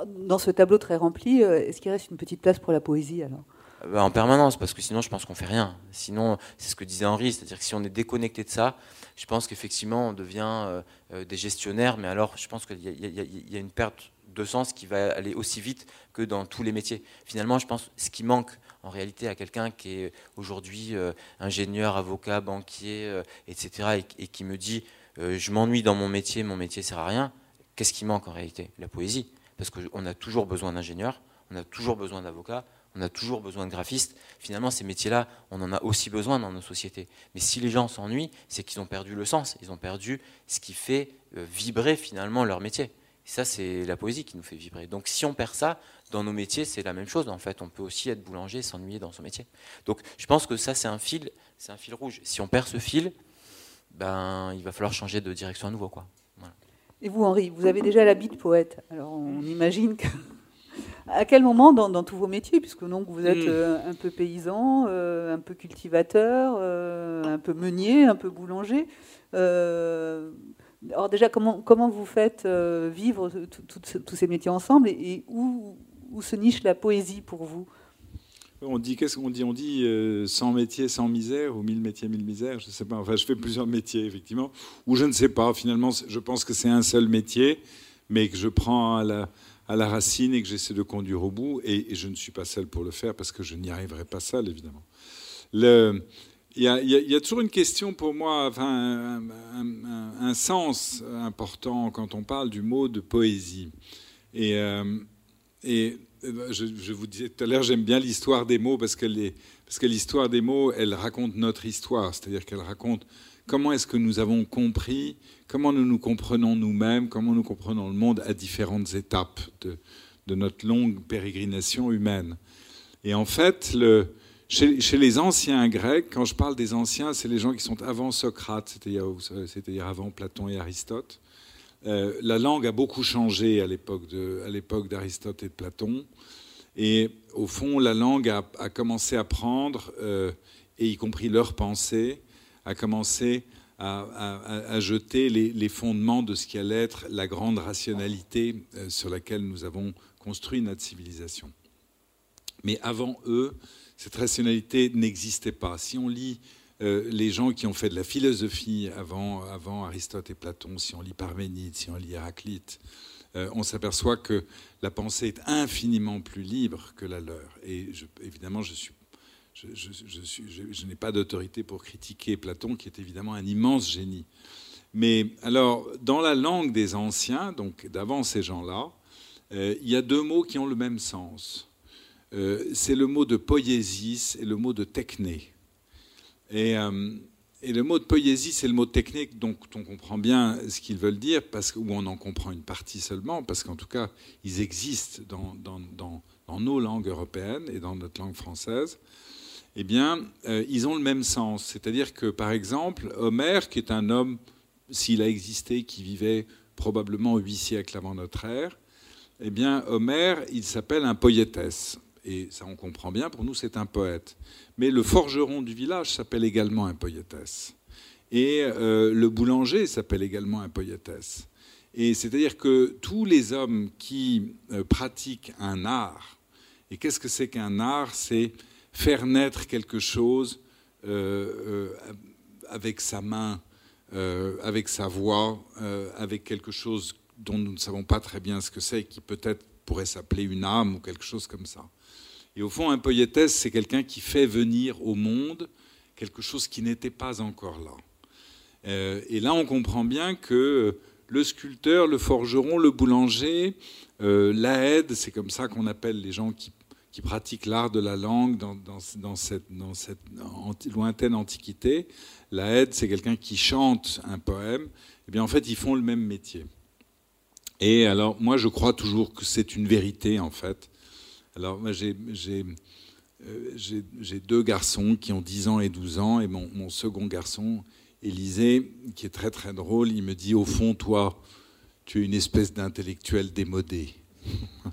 Dans ce tableau très rempli, euh, est-ce qu'il reste une petite place pour la poésie alors? Bah, en permanence, parce que sinon je pense qu'on fait rien. Sinon, c'est ce que disait Henri, c'est-à-dire que si on est déconnecté de ça, je pense qu'effectivement on devient euh, euh, des gestionnaires, mais alors je pense qu'il y, a une perte de sens qui va aller aussi vite que dans tous les métiers. Finalement, je pense ce qui manque en réalité à quelqu'un qui est aujourd'hui euh, ingénieur, avocat, banquier, etc., et, qui me dit je m'ennuie dans mon métier, mon métier sert à rien. Qu'est-ce qui manque en réalité? La poésie, parce qu'on a toujours besoin d'ingénieurs, on a toujours besoin d'avocats, on a toujours besoin de graphistes. Finalement, ces métiers-là, on en a aussi besoin dans nos sociétés. Mais si les gens s'ennuient, c'est qu'ils ont perdu le sens, ils ont perdu ce qui fait euh, vibrer finalement leur métier. Et ça, c'est la poésie qui nous fait vibrer. Donc si on perd ça, dans nos métiers, c'est la même chose. En fait, on peut aussi être boulanger et s'ennuyer dans son métier. Donc je pense que ça, c'est un fil, c'est un fil rouge. Si on perd ce fil, ben, il va falloir changer de direction à nouveau. Quoi. Et vous, Henri, vous avez déjà l'habit de poète. Alors on imagine que à quel moment dans, tous vos métiers, puisque donc vous êtes hmm. euh, un peu paysan, euh, un peu cultivateur, euh, un peu meunier, un peu boulanger, alors déjà comment, comment vous faites vivre tous ces métiers ensemble et, où, où, se niche la poésie pour vous? On dit, qu'est-ce qu'on dit? On dit 100 métiers, sans misère, ou 1000 métiers, 1000 misères, je sais pas. Enfin, je fais plusieurs métiers, effectivement. Ou je ne sais pas, finalement, je pense que c'est un seul métier, mais que je prends à la, à la racine et que j'essaie de conduire au bout. Et, je ne suis pas seul pour le faire parce que je n'y arriverai pas seul, évidemment. Il y, a, toujours une question pour moi, un, sens important quand on parle du mot de poésie. Et, euh, et euh, je, vous disais tout à l'heure, j'aime bien l'histoire des mots parce, que l'histoire des mots, elle raconte notre histoire, c'est-à-dire qu'elle raconte comment est-ce que nous avons compris comment nous nous comprenons nous-mêmes, comment nous comprenons le monde à différentes étapes de, notre longue pérégrination humaine. Et en fait, le, chez, les anciens Grecs, quand je parle des anciens, c'est les gens qui sont avant Socrate, c'est-à-dire avant Platon et Aristote. Euh, la langue a beaucoup changé à l'époque d'Aristote et de Platon. Et au fond, la langue a, commencé à prendre, euh, et y compris leur pensée, a commencé à, jeter les, fondements de ce qui allait être la grande rationalité euh, sur laquelle nous avons construit notre civilisation. Mais avant eux, cette rationalité n'existait pas. Si on lit euh, les gens qui ont fait de la philosophie avant, Aristote et Platon, si on lit Parménide, si on lit Héraclite, euh, on s'aperçoit que la pensée est infiniment plus libre que la leur. Et évidemment, je, n'ai pas d'autorité pour critiquer Platon, qui est évidemment un immense génie. Mais alors, dans la langue des anciens, donc d'avant ces gens-là, euh, il y a deux mots qui ont le même sens. Euh, c'est le mot de poiesis et le mot de techné. Et, euh, et le mot de poésie, c'est le mot technique, donc on comprend bien ce qu'ils veulent dire, parce ou on en comprend une partie seulement, parce qu'en tout cas, ils existent dans, nos langues européennes et dans notre langue française eh bien, euh, ils ont le même sens. C'est-à-dire que, par exemple, Homère, qui est un homme, s'il a existé, qui vivait probablement huit siècles avant notre ère, eh bien, Homère, il s'appelle un poétesse. Et ça, on comprend bien, pour nous, c'est un poète. Mais le forgeron du village s'appelle également un poétesse. Et euh, le boulanger s'appelle également un poétesse. Et c'est-à-dire que tous les hommes qui euh, pratiquent un art, et qu'est-ce que c'est qu'un art? C'est faire naître quelque chose euh, avec sa main, avec sa voix, avec quelque chose dont nous ne savons pas très bien ce que c'est, qui peut-être pourrait s'appeler une âme ou quelque chose comme ça. Et au fond, un poétesse, c'est quelqu'un qui fait venir au monde quelque chose qui n'était pas encore là. et là, on comprend bien que le sculpteur, le forgeron, le boulanger, l'aide, c'est comme ça qu'on appelle les gens qui qui pratiquent l'art de la langue dans, cette, lointaine antiquité. La aide, c'est quelqu'un qui chante un poème. Eh bien, en fait, ils font le même métier. Et alors, moi, je crois toujours que c'est une vérité, en fait. Alors, moi, j'ai deux garçons qui ont 10 ans et 12 ans, et mon, mon second garçon, Élisée, qui est très très drôle, il me dit, au fond, toi, tu es une espèce d'intellectuel démodé. [laughs]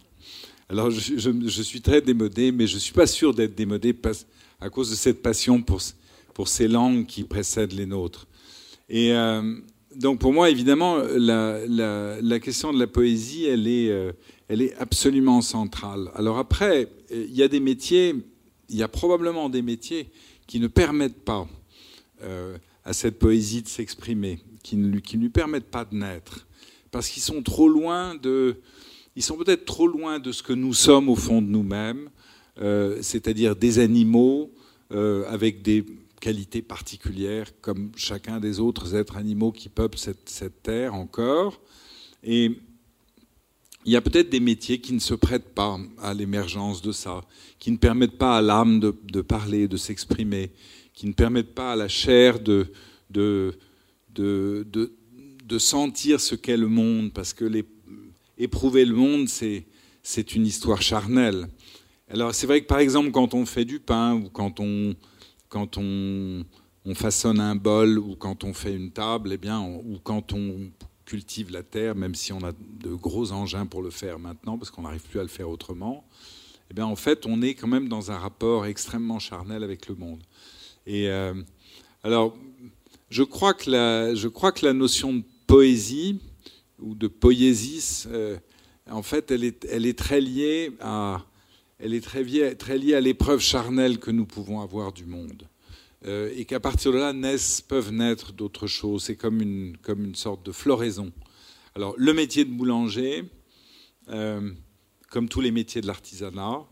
Alors je, suis très démodé, mais je ne suis pas sûr d'être démodé à cause de cette passion pour, pour ces langues qui précèdent les nôtres. Et euh, donc pour moi, évidemment, la, la, question de la poésie, elle est, euh, elle est absolument centrale. Alors après, il y a des métiers, il y a probablement des métiers qui ne permettent pas euh, à cette poésie de s'exprimer, qui ne, qui ne lui permettent pas de naître, parce qu'ils sont trop loin de ils sont peut-être trop loin de ce que nous sommes au fond de nous-mêmes, euh, c'est-à-dire des animaux euh, avec des qualités particulières, comme chacun des autres êtres animaux qui peuplent cette, terre encore. Et il y a peut-être des métiers qui ne se prêtent pas à l'émergence de ça, qui ne permettent pas à l'âme de, parler, de s'exprimer, qui ne permettent pas à la chair de, de, de, de sentir ce qu'est le monde, parce que éprouver le monde, c'est une histoire charnelle. Alors c'est vrai que par exemple quand on fait du pain ou quand on, quand on, on façonne un bol ou quand on fait une table, eh bien, ou quand on cultive la terre, même si on a de gros engins pour le faire maintenant, parce qu'on n'arrive plus à le faire autrement, eh bien, en fait, on est quand même dans un rapport extrêmement charnel avec le monde. Et euh, alors, je crois, que la, je crois que la notion de poésie, ou de poésis, euh, en fait, elle est, elle est très liée à, elle est très, liée à l'épreuve charnelle que nous pouvons avoir du monde. Euh, et qu'à partir de là peuvent naître d'autres choses. C'est comme une, sorte de floraison. Alors, le métier de boulanger, euh, comme tous les métiers de l'artisanat,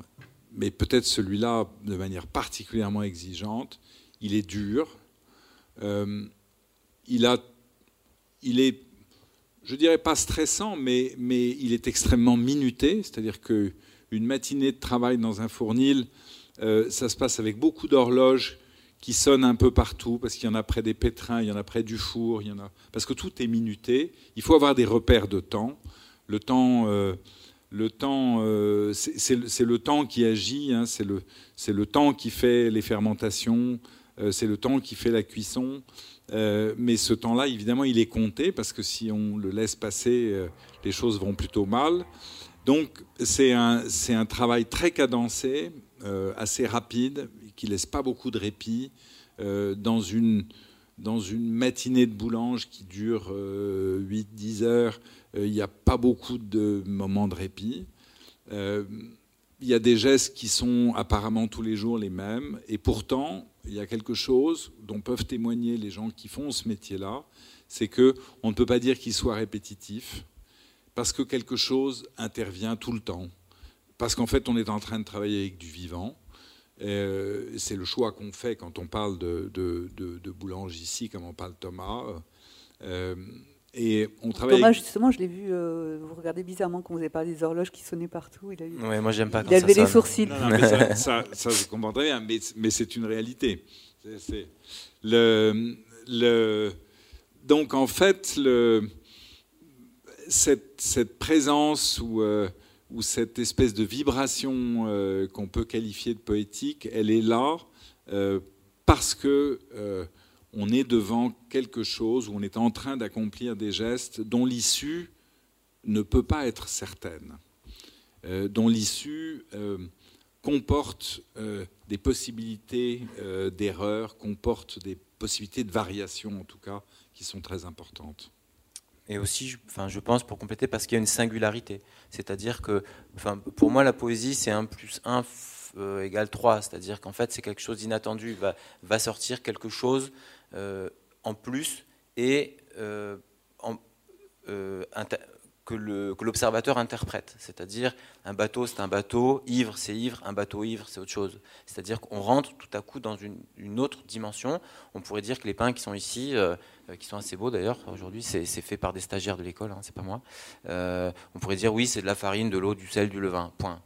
mais peut-être celui-là de manière particulièrement exigeante, il est dur. il, a, il est je dirais pas stressant, mais, mais il est extrêmement minuté, c'est-à-dire qu'une matinée de travail dans un fournil, euh, ça se passe avec beaucoup d'horloges qui sonnent un peu partout, parce qu'il y en a près des pétrins, il y en a près du four, il y en a... parce que tout est minuté. Il faut avoir des repères de temps. Le temps, euh, temps euh, c'est le temps qui agit, hein, c'est le, le temps qui fait les fermentations, c'est le temps qui fait la cuisson. Mais ce temps-là, évidemment, il est compté parce que si on le laisse passer, les choses vont plutôt mal. Donc, c'est un, un, travail très cadencé, euh, assez rapide, qui laisse pas beaucoup de répit. dans, une, dans une matinée de boulange qui dure 8-10 heures, il n'y a pas beaucoup de moments de répit. Il y a des gestes qui sont apparemment tous les jours les mêmes, et pourtant, il y a quelque chose dont peuvent témoigner les gens qui font ce métier-là, c'est que on ne peut pas dire qu'il soit répétitif, parce que quelque chose intervient tout le temps, parce qu'en fait on est en train de travailler avec du vivant. Euh, c'est le choix qu'on fait quand on parle de, de, de, boulange ici, comme on parle Thomas. Euh, et on travaille. Thomas, justement, je l'ai vu. Euh, vous regardez bizarrement quand vous avez parlé des horloges qui sonnaient partout. Il a eu... Ouais, moi j'aime pas. Il a levé les sourcils. ça, ça, je comprends très bien, mais, mais c'est une réalité. C'est, le, le, donc en fait, le, cette, présence ou, euh, ou cette espèce de vibration euh, qu'on peut qualifier de poétique, elle est là parce que on est devant quelque chose où on est en train d'accomplir des gestes dont l'issue ne peut pas être certaine, euh, dont l'issue euh, comporte euh, des possibilités d'erreur, comporte des possibilités de variation en tout cas, qui sont très importantes. Et aussi, enfin, je pense, pour compléter, parce qu'il y a une singularité. C'est-à-dire que, enfin, pour moi, la poésie, c'est un plus un égale 3. C'est-à-dire qu'en fait, c'est quelque chose d'inattendu. Va, va sortir quelque chose euh, en plus et euh, euh, que l'observateur interprète. C'est-à-dire, un bateau, c'est un bateau, ivre, c'est ivre, un bateau ivre, c'est autre chose. C'est-à-dire qu'on rentre tout à coup dans une, autre dimension. On pourrait dire que les pains qui sont ici, qui sont assez beaux d'ailleurs, aujourd'hui, c'est fait par des stagiaires de l'école, hein, c'est pas moi. on pourrait dire, oui, c'est de la farine, de l'eau, du sel, du levain, point.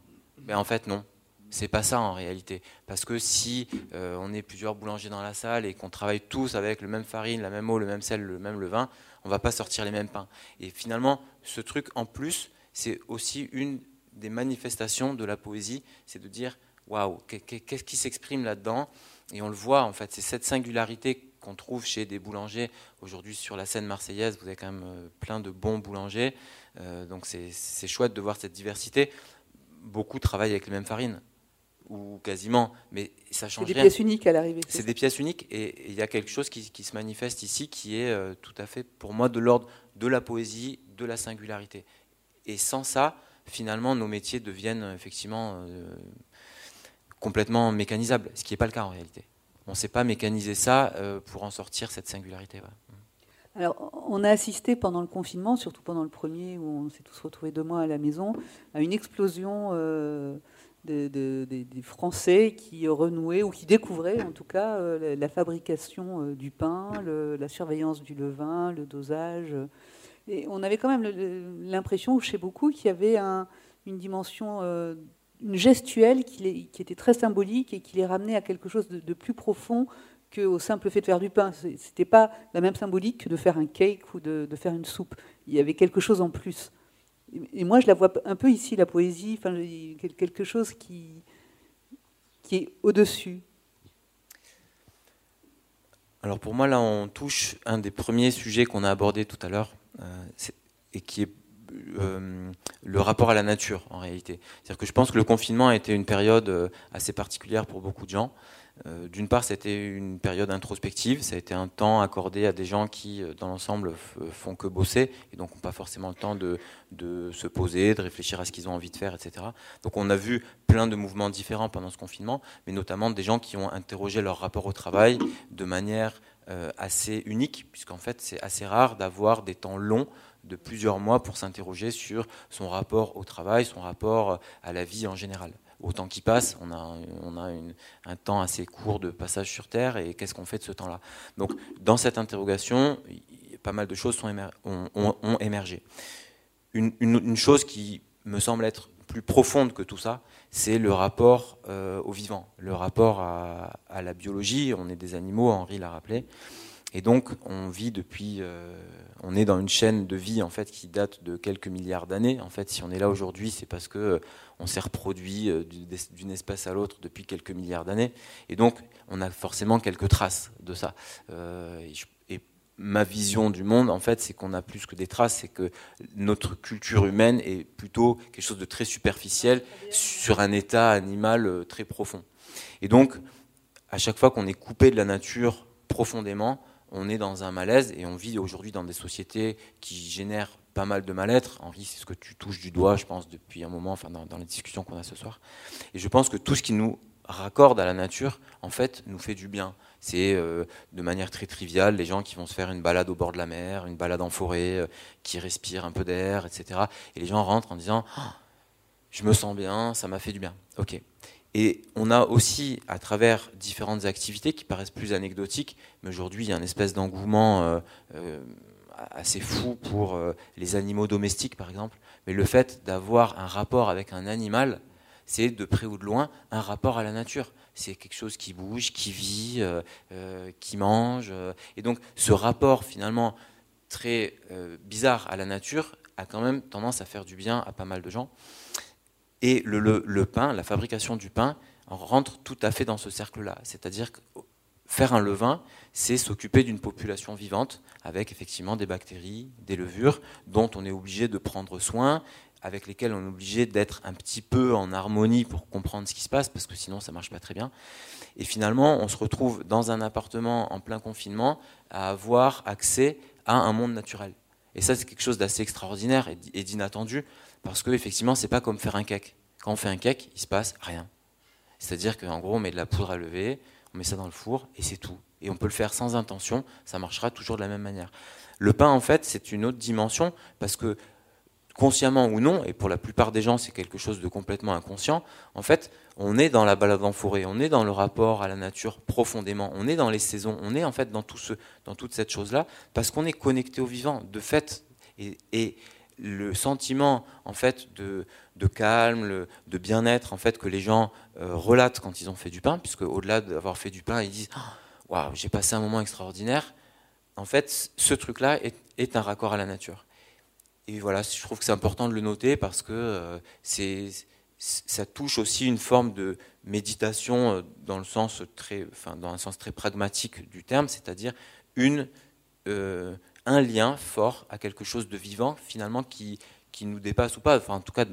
Mais en fait, non. C'est pas ça en réalité. Parce que si euh, on est plusieurs boulangers dans la salle et qu'on travaille tous avec le même farine, la même eau, le même sel, le même levain, on va pas sortir les mêmes pains. Et finalement, ce truc en plus, c'est aussi une des manifestations de la poésie, c'est de dire waouh, qu'est-ce qui s'exprime là-dedans? Et on le voit en fait, c'est cette singularité qu'on trouve chez des boulangers. Aujourd'hui, sur la scène marseillaise, vous avez quand même euh, plein de bons boulangers. Euh, donc c'est chouette de voir cette diversité. Beaucoup travaillent avec les mêmes farines, ou quasiment, mais ça change C'est des pièces uniques à l'arrivée. C'est des pièces uniques, et il y a quelque chose qui, se manifeste ici qui est euh, tout à fait, pour moi, de l'ordre de la poésie, de la singularité. Et sans ça, finalement, nos métiers deviennent effectivement complètement mécanisables, ce qui n'est pas le cas en réalité on ne sait pas mécaniser ça euh, pour en sortir cette singularité. Alors, on a assisté pendant le confinement, surtout pendant le premier, où on s'est tous retrouvés deux mois à la maison, à une explosion euh, des Français qui renouaient, ou qui découvraient en tout cas, euh, la, fabrication du pain, la surveillance du levain, le dosage. Et on avait quand même l'impression, chez beaucoup, qu'il y avait une dimension une gestuelle qui, était très symbolique et qui les ramenait à quelque chose de, plus profond qu'au simple fait de faire du pain. Ce n'était pas la même symbolique que de faire un cake ou de, faire une soupe. Il y avait quelque chose en plus. Et, moi, je la vois un peu ici, la poésie, quelque chose qui, qui est au-dessus. Alors pour moi, là, on touche un des premiers sujets qu'on a abordé tout à l'heure, euh, et qui est euh, le rapport à la nature en réalité. C'est-à-dire que je pense que le confinement a été une période euh, assez particulière pour beaucoup de gens. Euh, d'une part, c'était une période introspective, ça a été un temps accordé à des gens qui, dans l'ensemble, font que bosser et donc n'ont pas forcément le temps de, se poser, de réfléchir à ce qu'ils ont envie de faire, etc. Donc on a vu plein de mouvements différents pendant ce confinement, mais notamment des gens qui ont interrogé leur rapport au travail de manière assez unique, puisqu'en fait c'est assez rare d'avoir des temps longs de plusieurs mois pour s'interroger sur son rapport au travail, son rapport à la vie en général. Au temps qui passe, on a, un temps assez court de passage sur Terre et qu'est-ce qu'on fait de ce temps-là? Donc, dans cette interrogation, pas mal de choses ont, émergé. Une, chose qui me semble être plus profonde que tout ça, c'est le rapport euh, au vivant, le rapport à, la biologie. On est des animaux, Henri l'a rappelé. Et donc, on vit depuis, euh, on est dans une chaîne de vie en fait qui date de quelques milliards d'années. En fait, si on est là aujourd'hui, c'est parce que on s'est reproduit euh, d'une espèce à l'autre depuis quelques milliards d'années. Et donc, on a forcément quelques traces de ça. et, ma vision du monde, en fait, c'est qu'on a plus que des traces, c'est que notre culture humaine est plutôt quelque chose de très superficiel sur un état animal très profond. Et donc, à chaque fois qu'on est coupé de la nature profondément, on est dans un malaise et on vit aujourd'hui dans des sociétés qui génèrent pas mal de mal-être. Henri, c'est ce que tu touches du doigt, je pense, depuis un moment, enfin, dans, les discussions qu'on a ce soir. Et je pense que tout ce qui nous raccorde à la nature, en fait, nous fait du bien. C'est euh, de manière très triviale les gens qui vont se faire une balade au bord de la mer, une balade en forêt, euh, qui respirent un peu d'air, etc. Et les gens rentrent en disant ah, Je me sens bien, ça m'a fait du bien. Ok. Et on a aussi, à travers différentes activités qui paraissent plus anecdotiques, mais aujourd'hui il y a une espèce d'engouement euh, assez fou pour euh, les animaux domestiques par exemple, mais le fait d'avoir un rapport avec un animal, c'est de près ou de loin un rapport à la nature. C'est quelque chose qui bouge, qui vit, qui mange. et donc ce rapport finalement très bizarre à la nature a quand même tendance à faire du bien à pas mal de gens. Et le, pain, la fabrication du pain, rentre tout à fait dans ce cercle-là. C'est-à-dire que faire un levain, c'est s'occuper d'une population vivante avec effectivement des bactéries, des levures dont on est obligé de prendre soin, avec lesquelles on est obligé d'être un petit peu en harmonie pour comprendre ce qui se passe, parce que sinon ça marche pas très bien. Et finalement, on se retrouve dans un appartement en plein confinement à avoir accès à un monde naturel. Et ça, c'est quelque chose d'assez extraordinaire et d'inattendu. Parce que effectivement, c'est pas comme faire un cake. Quand on fait un cake, il se passe rien. C'est-à-dire qu'en gros, on met de la poudre à lever, on met ça dans le four et c'est tout. Et on peut le faire sans intention, ça marchera toujours de la même manière. Le pain, en fait, c'est une autre dimension parce que consciemment ou non, et pour la plupart des gens c'est quelque chose de complètement inconscient, en fait on est dans la balade en forêt, on est dans le rapport à la nature profondément, on est dans les saisons, on est en fait dans, tout ce, dans toute cette chose-là, parce qu'on est connecté au vivant, de fait. et le sentiment en fait de, calme, de bien-être en fait que les gens euh, relatent quand ils ont fait du pain, puisque au-delà d'avoir fait du pain, ils disent ah, waouh j'ai passé un moment extraordinaire. En fait, ce truc-là est, un raccord à la nature. Et voilà, je trouve que c'est important de le noter parce que euh, ça touche aussi une forme de méditation euh, dans le sens très, enfin, dans un sens très pragmatique du terme, c'est-à-dire une un lien fort à quelque chose de vivant, finalement, qui, qui nous dépasse ou pas, enfin, en tout cas,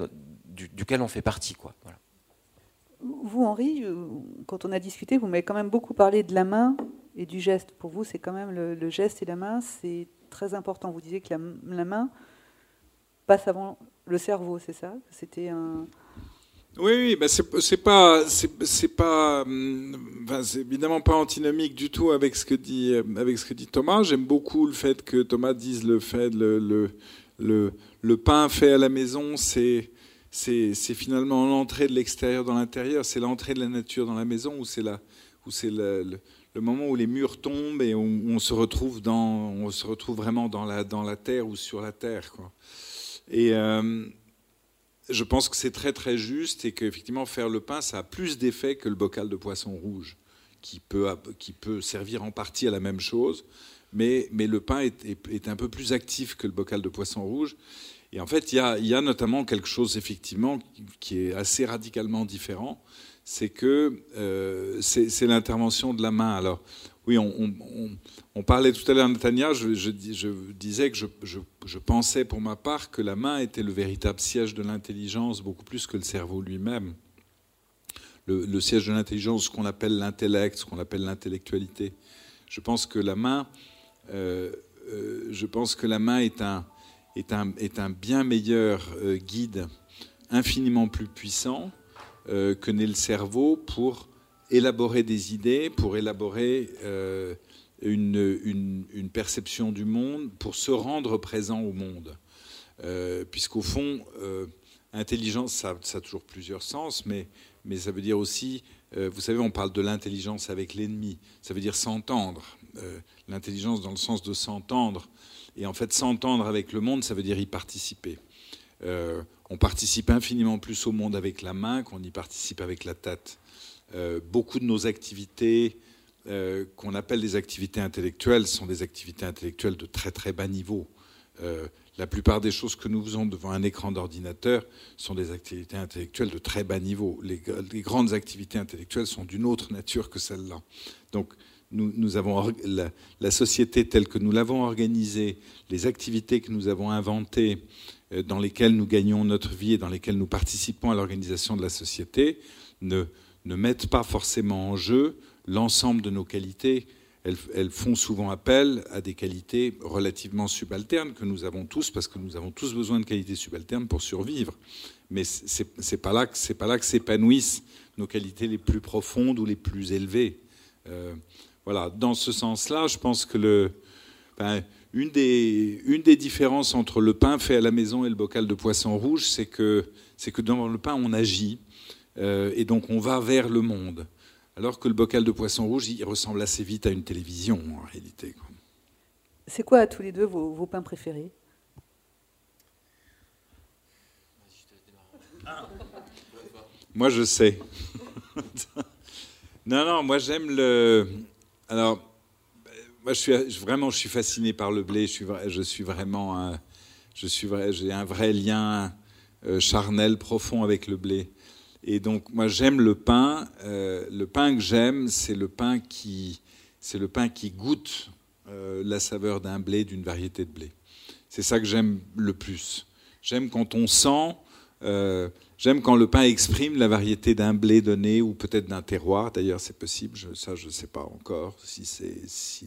duquel on fait partie. Quoi. Vous, Henri, euh, quand on a discuté, vous m'avez quand même beaucoup parlé de la main et du geste. Pour vous, c'est quand même le, geste et la main, c'est très important. Vous disiez que la, la main passe avant le cerveau, c'est ça? C'était un, oui, oui, ben c'est pas, c'est pas, hum, c'est évidemment pas antinomique du tout avec ce que dit, euh, avec ce que dit Thomas. J'aime beaucoup le fait que Thomas dise le fait, le, le, le, pain fait à la maison, c'est, c'est, finalement l'entrée de l'extérieur dans l'intérieur. C'est l'entrée de la nature dans la maison, ou c'est la, où c'est le, le, moment où les murs tombent et on, on, se retrouve dans, on se retrouve vraiment dans la, dans la terre ou sur la terre, quoi. Et euh, je pense que c'est très très juste et qu'effectivement faire le pain, ça a plus d'effet que le bocal de poisson rouge, qui peut, qui peut servir en partie à la même chose, mais, mais le pain est, est, un peu plus actif que le bocal de poisson rouge. Et en fait, il y a, y a notamment quelque chose effectivement qui est assez radicalement différent, c'est que euh, c'est l'intervention de la main. Alors, oui, on, parlait tout à l'heure, Natania, je, je, disais que je, pensais pour ma part que la main était le véritable siège de l'intelligence, beaucoup plus que le cerveau lui-même. Le, siège de l'intelligence, ce qu'on appelle l'intellect, ce qu'on appelle l'intellectualité. Je pense que la main, euh, euh, je pense que la main est un, est un, est un bien meilleur guide, infiniment plus puissant que n'est le cerveau pour élaborer des idées, pour élaborer euh, une, une, perception du monde, pour se rendre présent au monde. Euh, Puisqu'au fond, euh, intelligence, ça, ça, a toujours plusieurs sens, mais, mais ça veut dire aussi, euh, vous savez, on parle de l'intelligence avec l'ennemi, ça veut dire s'entendre. L'intelligence dans le sens de s'entendre. Et en fait, s'entendre avec le monde, ça veut dire y participer. On participe infiniment plus au monde avec la main qu'on y participe avec la tête. Euh, beaucoup de nos activités euh, qu'on appelle des activités intellectuelles sont des activités intellectuelles de très très bas niveau. Euh, la plupart des choses que nous faisons devant un écran d'ordinateur sont des activités intellectuelles de très bas niveau. Les, grandes activités intellectuelles sont d'une autre nature que celle-là. Donc, nous, avons la, société telle que nous l'avons organisée, les activités que nous avons inventées, dans lesquelles nous gagnons notre vie et dans lesquelles nous participons à l'organisation de la société, ne, ne mettent pas forcément en jeu l'ensemble de nos qualités. Elles, font souvent appel à des qualités relativement subalternes que nous avons tous, parce que nous avons tous besoin de qualités subalternes pour survivre. Mais ce n'est pas là que, pas là que s'épanouissent nos qualités les plus profondes ou les plus élevées. Euh, voilà, dans ce sens-là, je pense que le, ben, une, des, une des différences entre le pain fait à la maison et le bocal de poisson rouge, c'est que, c'est que dans le pain, on agit. Euh, et donc on va vers le monde. Alors que le bocal de poisson rouge, il ressemble assez vite à une télévision en réalité. C'est quoi à tous les deux vos, pains préférés? Moi je sais. [laughs] non, non, moi j'aime le. Alors, moi je suis vraiment, je suis fasciné par le blé. Je suis, vraiment, j'ai un vrai lien euh, charnel profond avec le blé. Et donc, moi, j'aime le pain. Euh, le pain que j'aime, c'est le pain qui, c'est le pain qui goûte euh, la saveur d'un blé, d'une variété de blé. C'est ça que j'aime le plus. J'aime quand on sent, j'aime quand le pain exprime la variété d'un blé donné ou peut-être d'un terroir. D'ailleurs, c'est possible. ça, je ne sais pas encore si,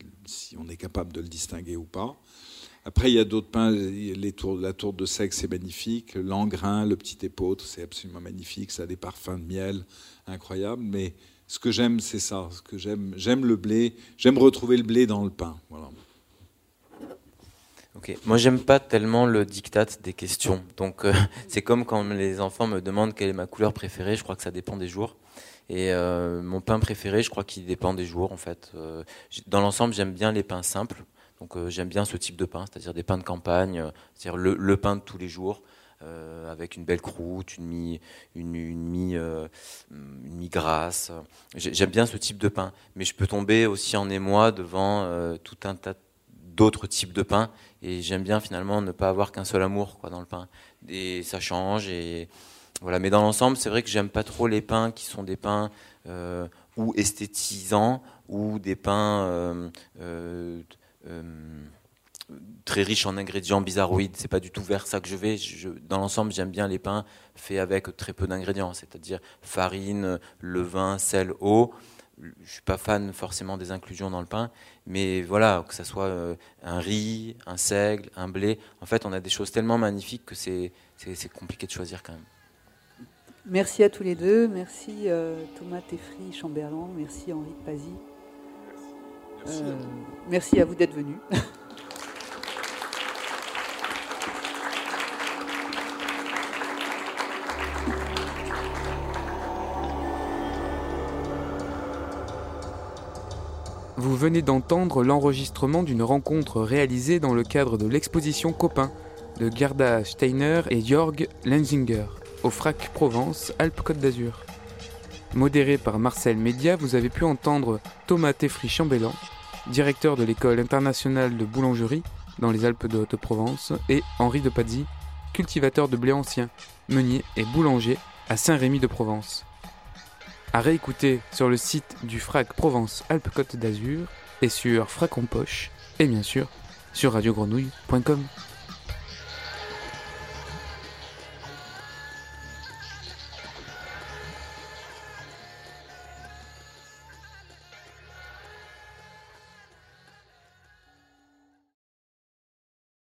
on est capable de le distinguer ou pas. Après, il y a d'autres pains. La tour de sec, c'est magnifique. L'engrain, le petit épeautre, c'est absolument magnifique. Ça a des parfums de miel incroyables. Mais ce que j'aime, c'est ça. Ce que j'aime, j'aime le blé. J'aime retrouver le blé dans le pain. Voilà. Ok. Moi, j'aime pas tellement le diktat des questions. Donc, euh, [laughs] c'est comme quand les enfants me demandent quelle est ma couleur préférée. Je crois que ça dépend des jours. Et euh, mon pain préféré, je crois qu'il dépend des jours, en fait. Euh, dans l'ensemble, j'aime bien les pains simples Donc j'aime bien ce type de pain, c'est-à-dire des pains de campagne, c'est-à-dire le, pain de tous les jours. avec une belle croûte, une mie, une, mie, grasse. J'aime bien ce type de pain, mais je peux tomber aussi en émoi devant tout un tas d'autres types de pain, et j'aime bien finalement ne pas avoir qu'un seul amour quoi dans le pain. Et ça change et voilà. Mais dans l'ensemble, c'est vrai que j'aime pas trop les pains qui sont des pains ou esthétisants ou des pains euh, euh, euh, très riches en ingrédients bizarroïdes. C'est pas du tout vers ça que je vais. dans l'ensemble, j'aime bien les pains faits avec très peu d'ingrédients, c'est-à-dire farine, levain, sel, eau. Je suis pas fan forcément des inclusions dans le pain, mais voilà, que ça soit un riz, un seigle, un blé. En fait, on a des choses tellement magnifiques que c'est compliqué de choisir quand même. Merci à tous les deux. Merci Thomas Teffry Chamberlain. Merci Henri de Pazzi. Euh, merci, à vous d'être venus. [laughs] Vous venez d'entendre l'enregistrement d'une rencontre réalisée dans le cadre de l'exposition Copain de Gerda Steiner et Jörg Lenzinger au FRAC Provence, Alpes-Côte d'Azur. Modéré par Marcel Média, vous avez pu entendre Thomas Teffry-Chambellan, directeur de l'école internationale de boulangerie dans les Alpes de Haute-Provence, et Henri de Pazzi, cultivateur de blé ancien, meunier et boulanger à Saint-Rémy de Provence. À réécouter sur le site du FRAC Provence Alpes-Côte d'Azur et sur Frac en Poche, et bien sûr sur radiogrenouille.com.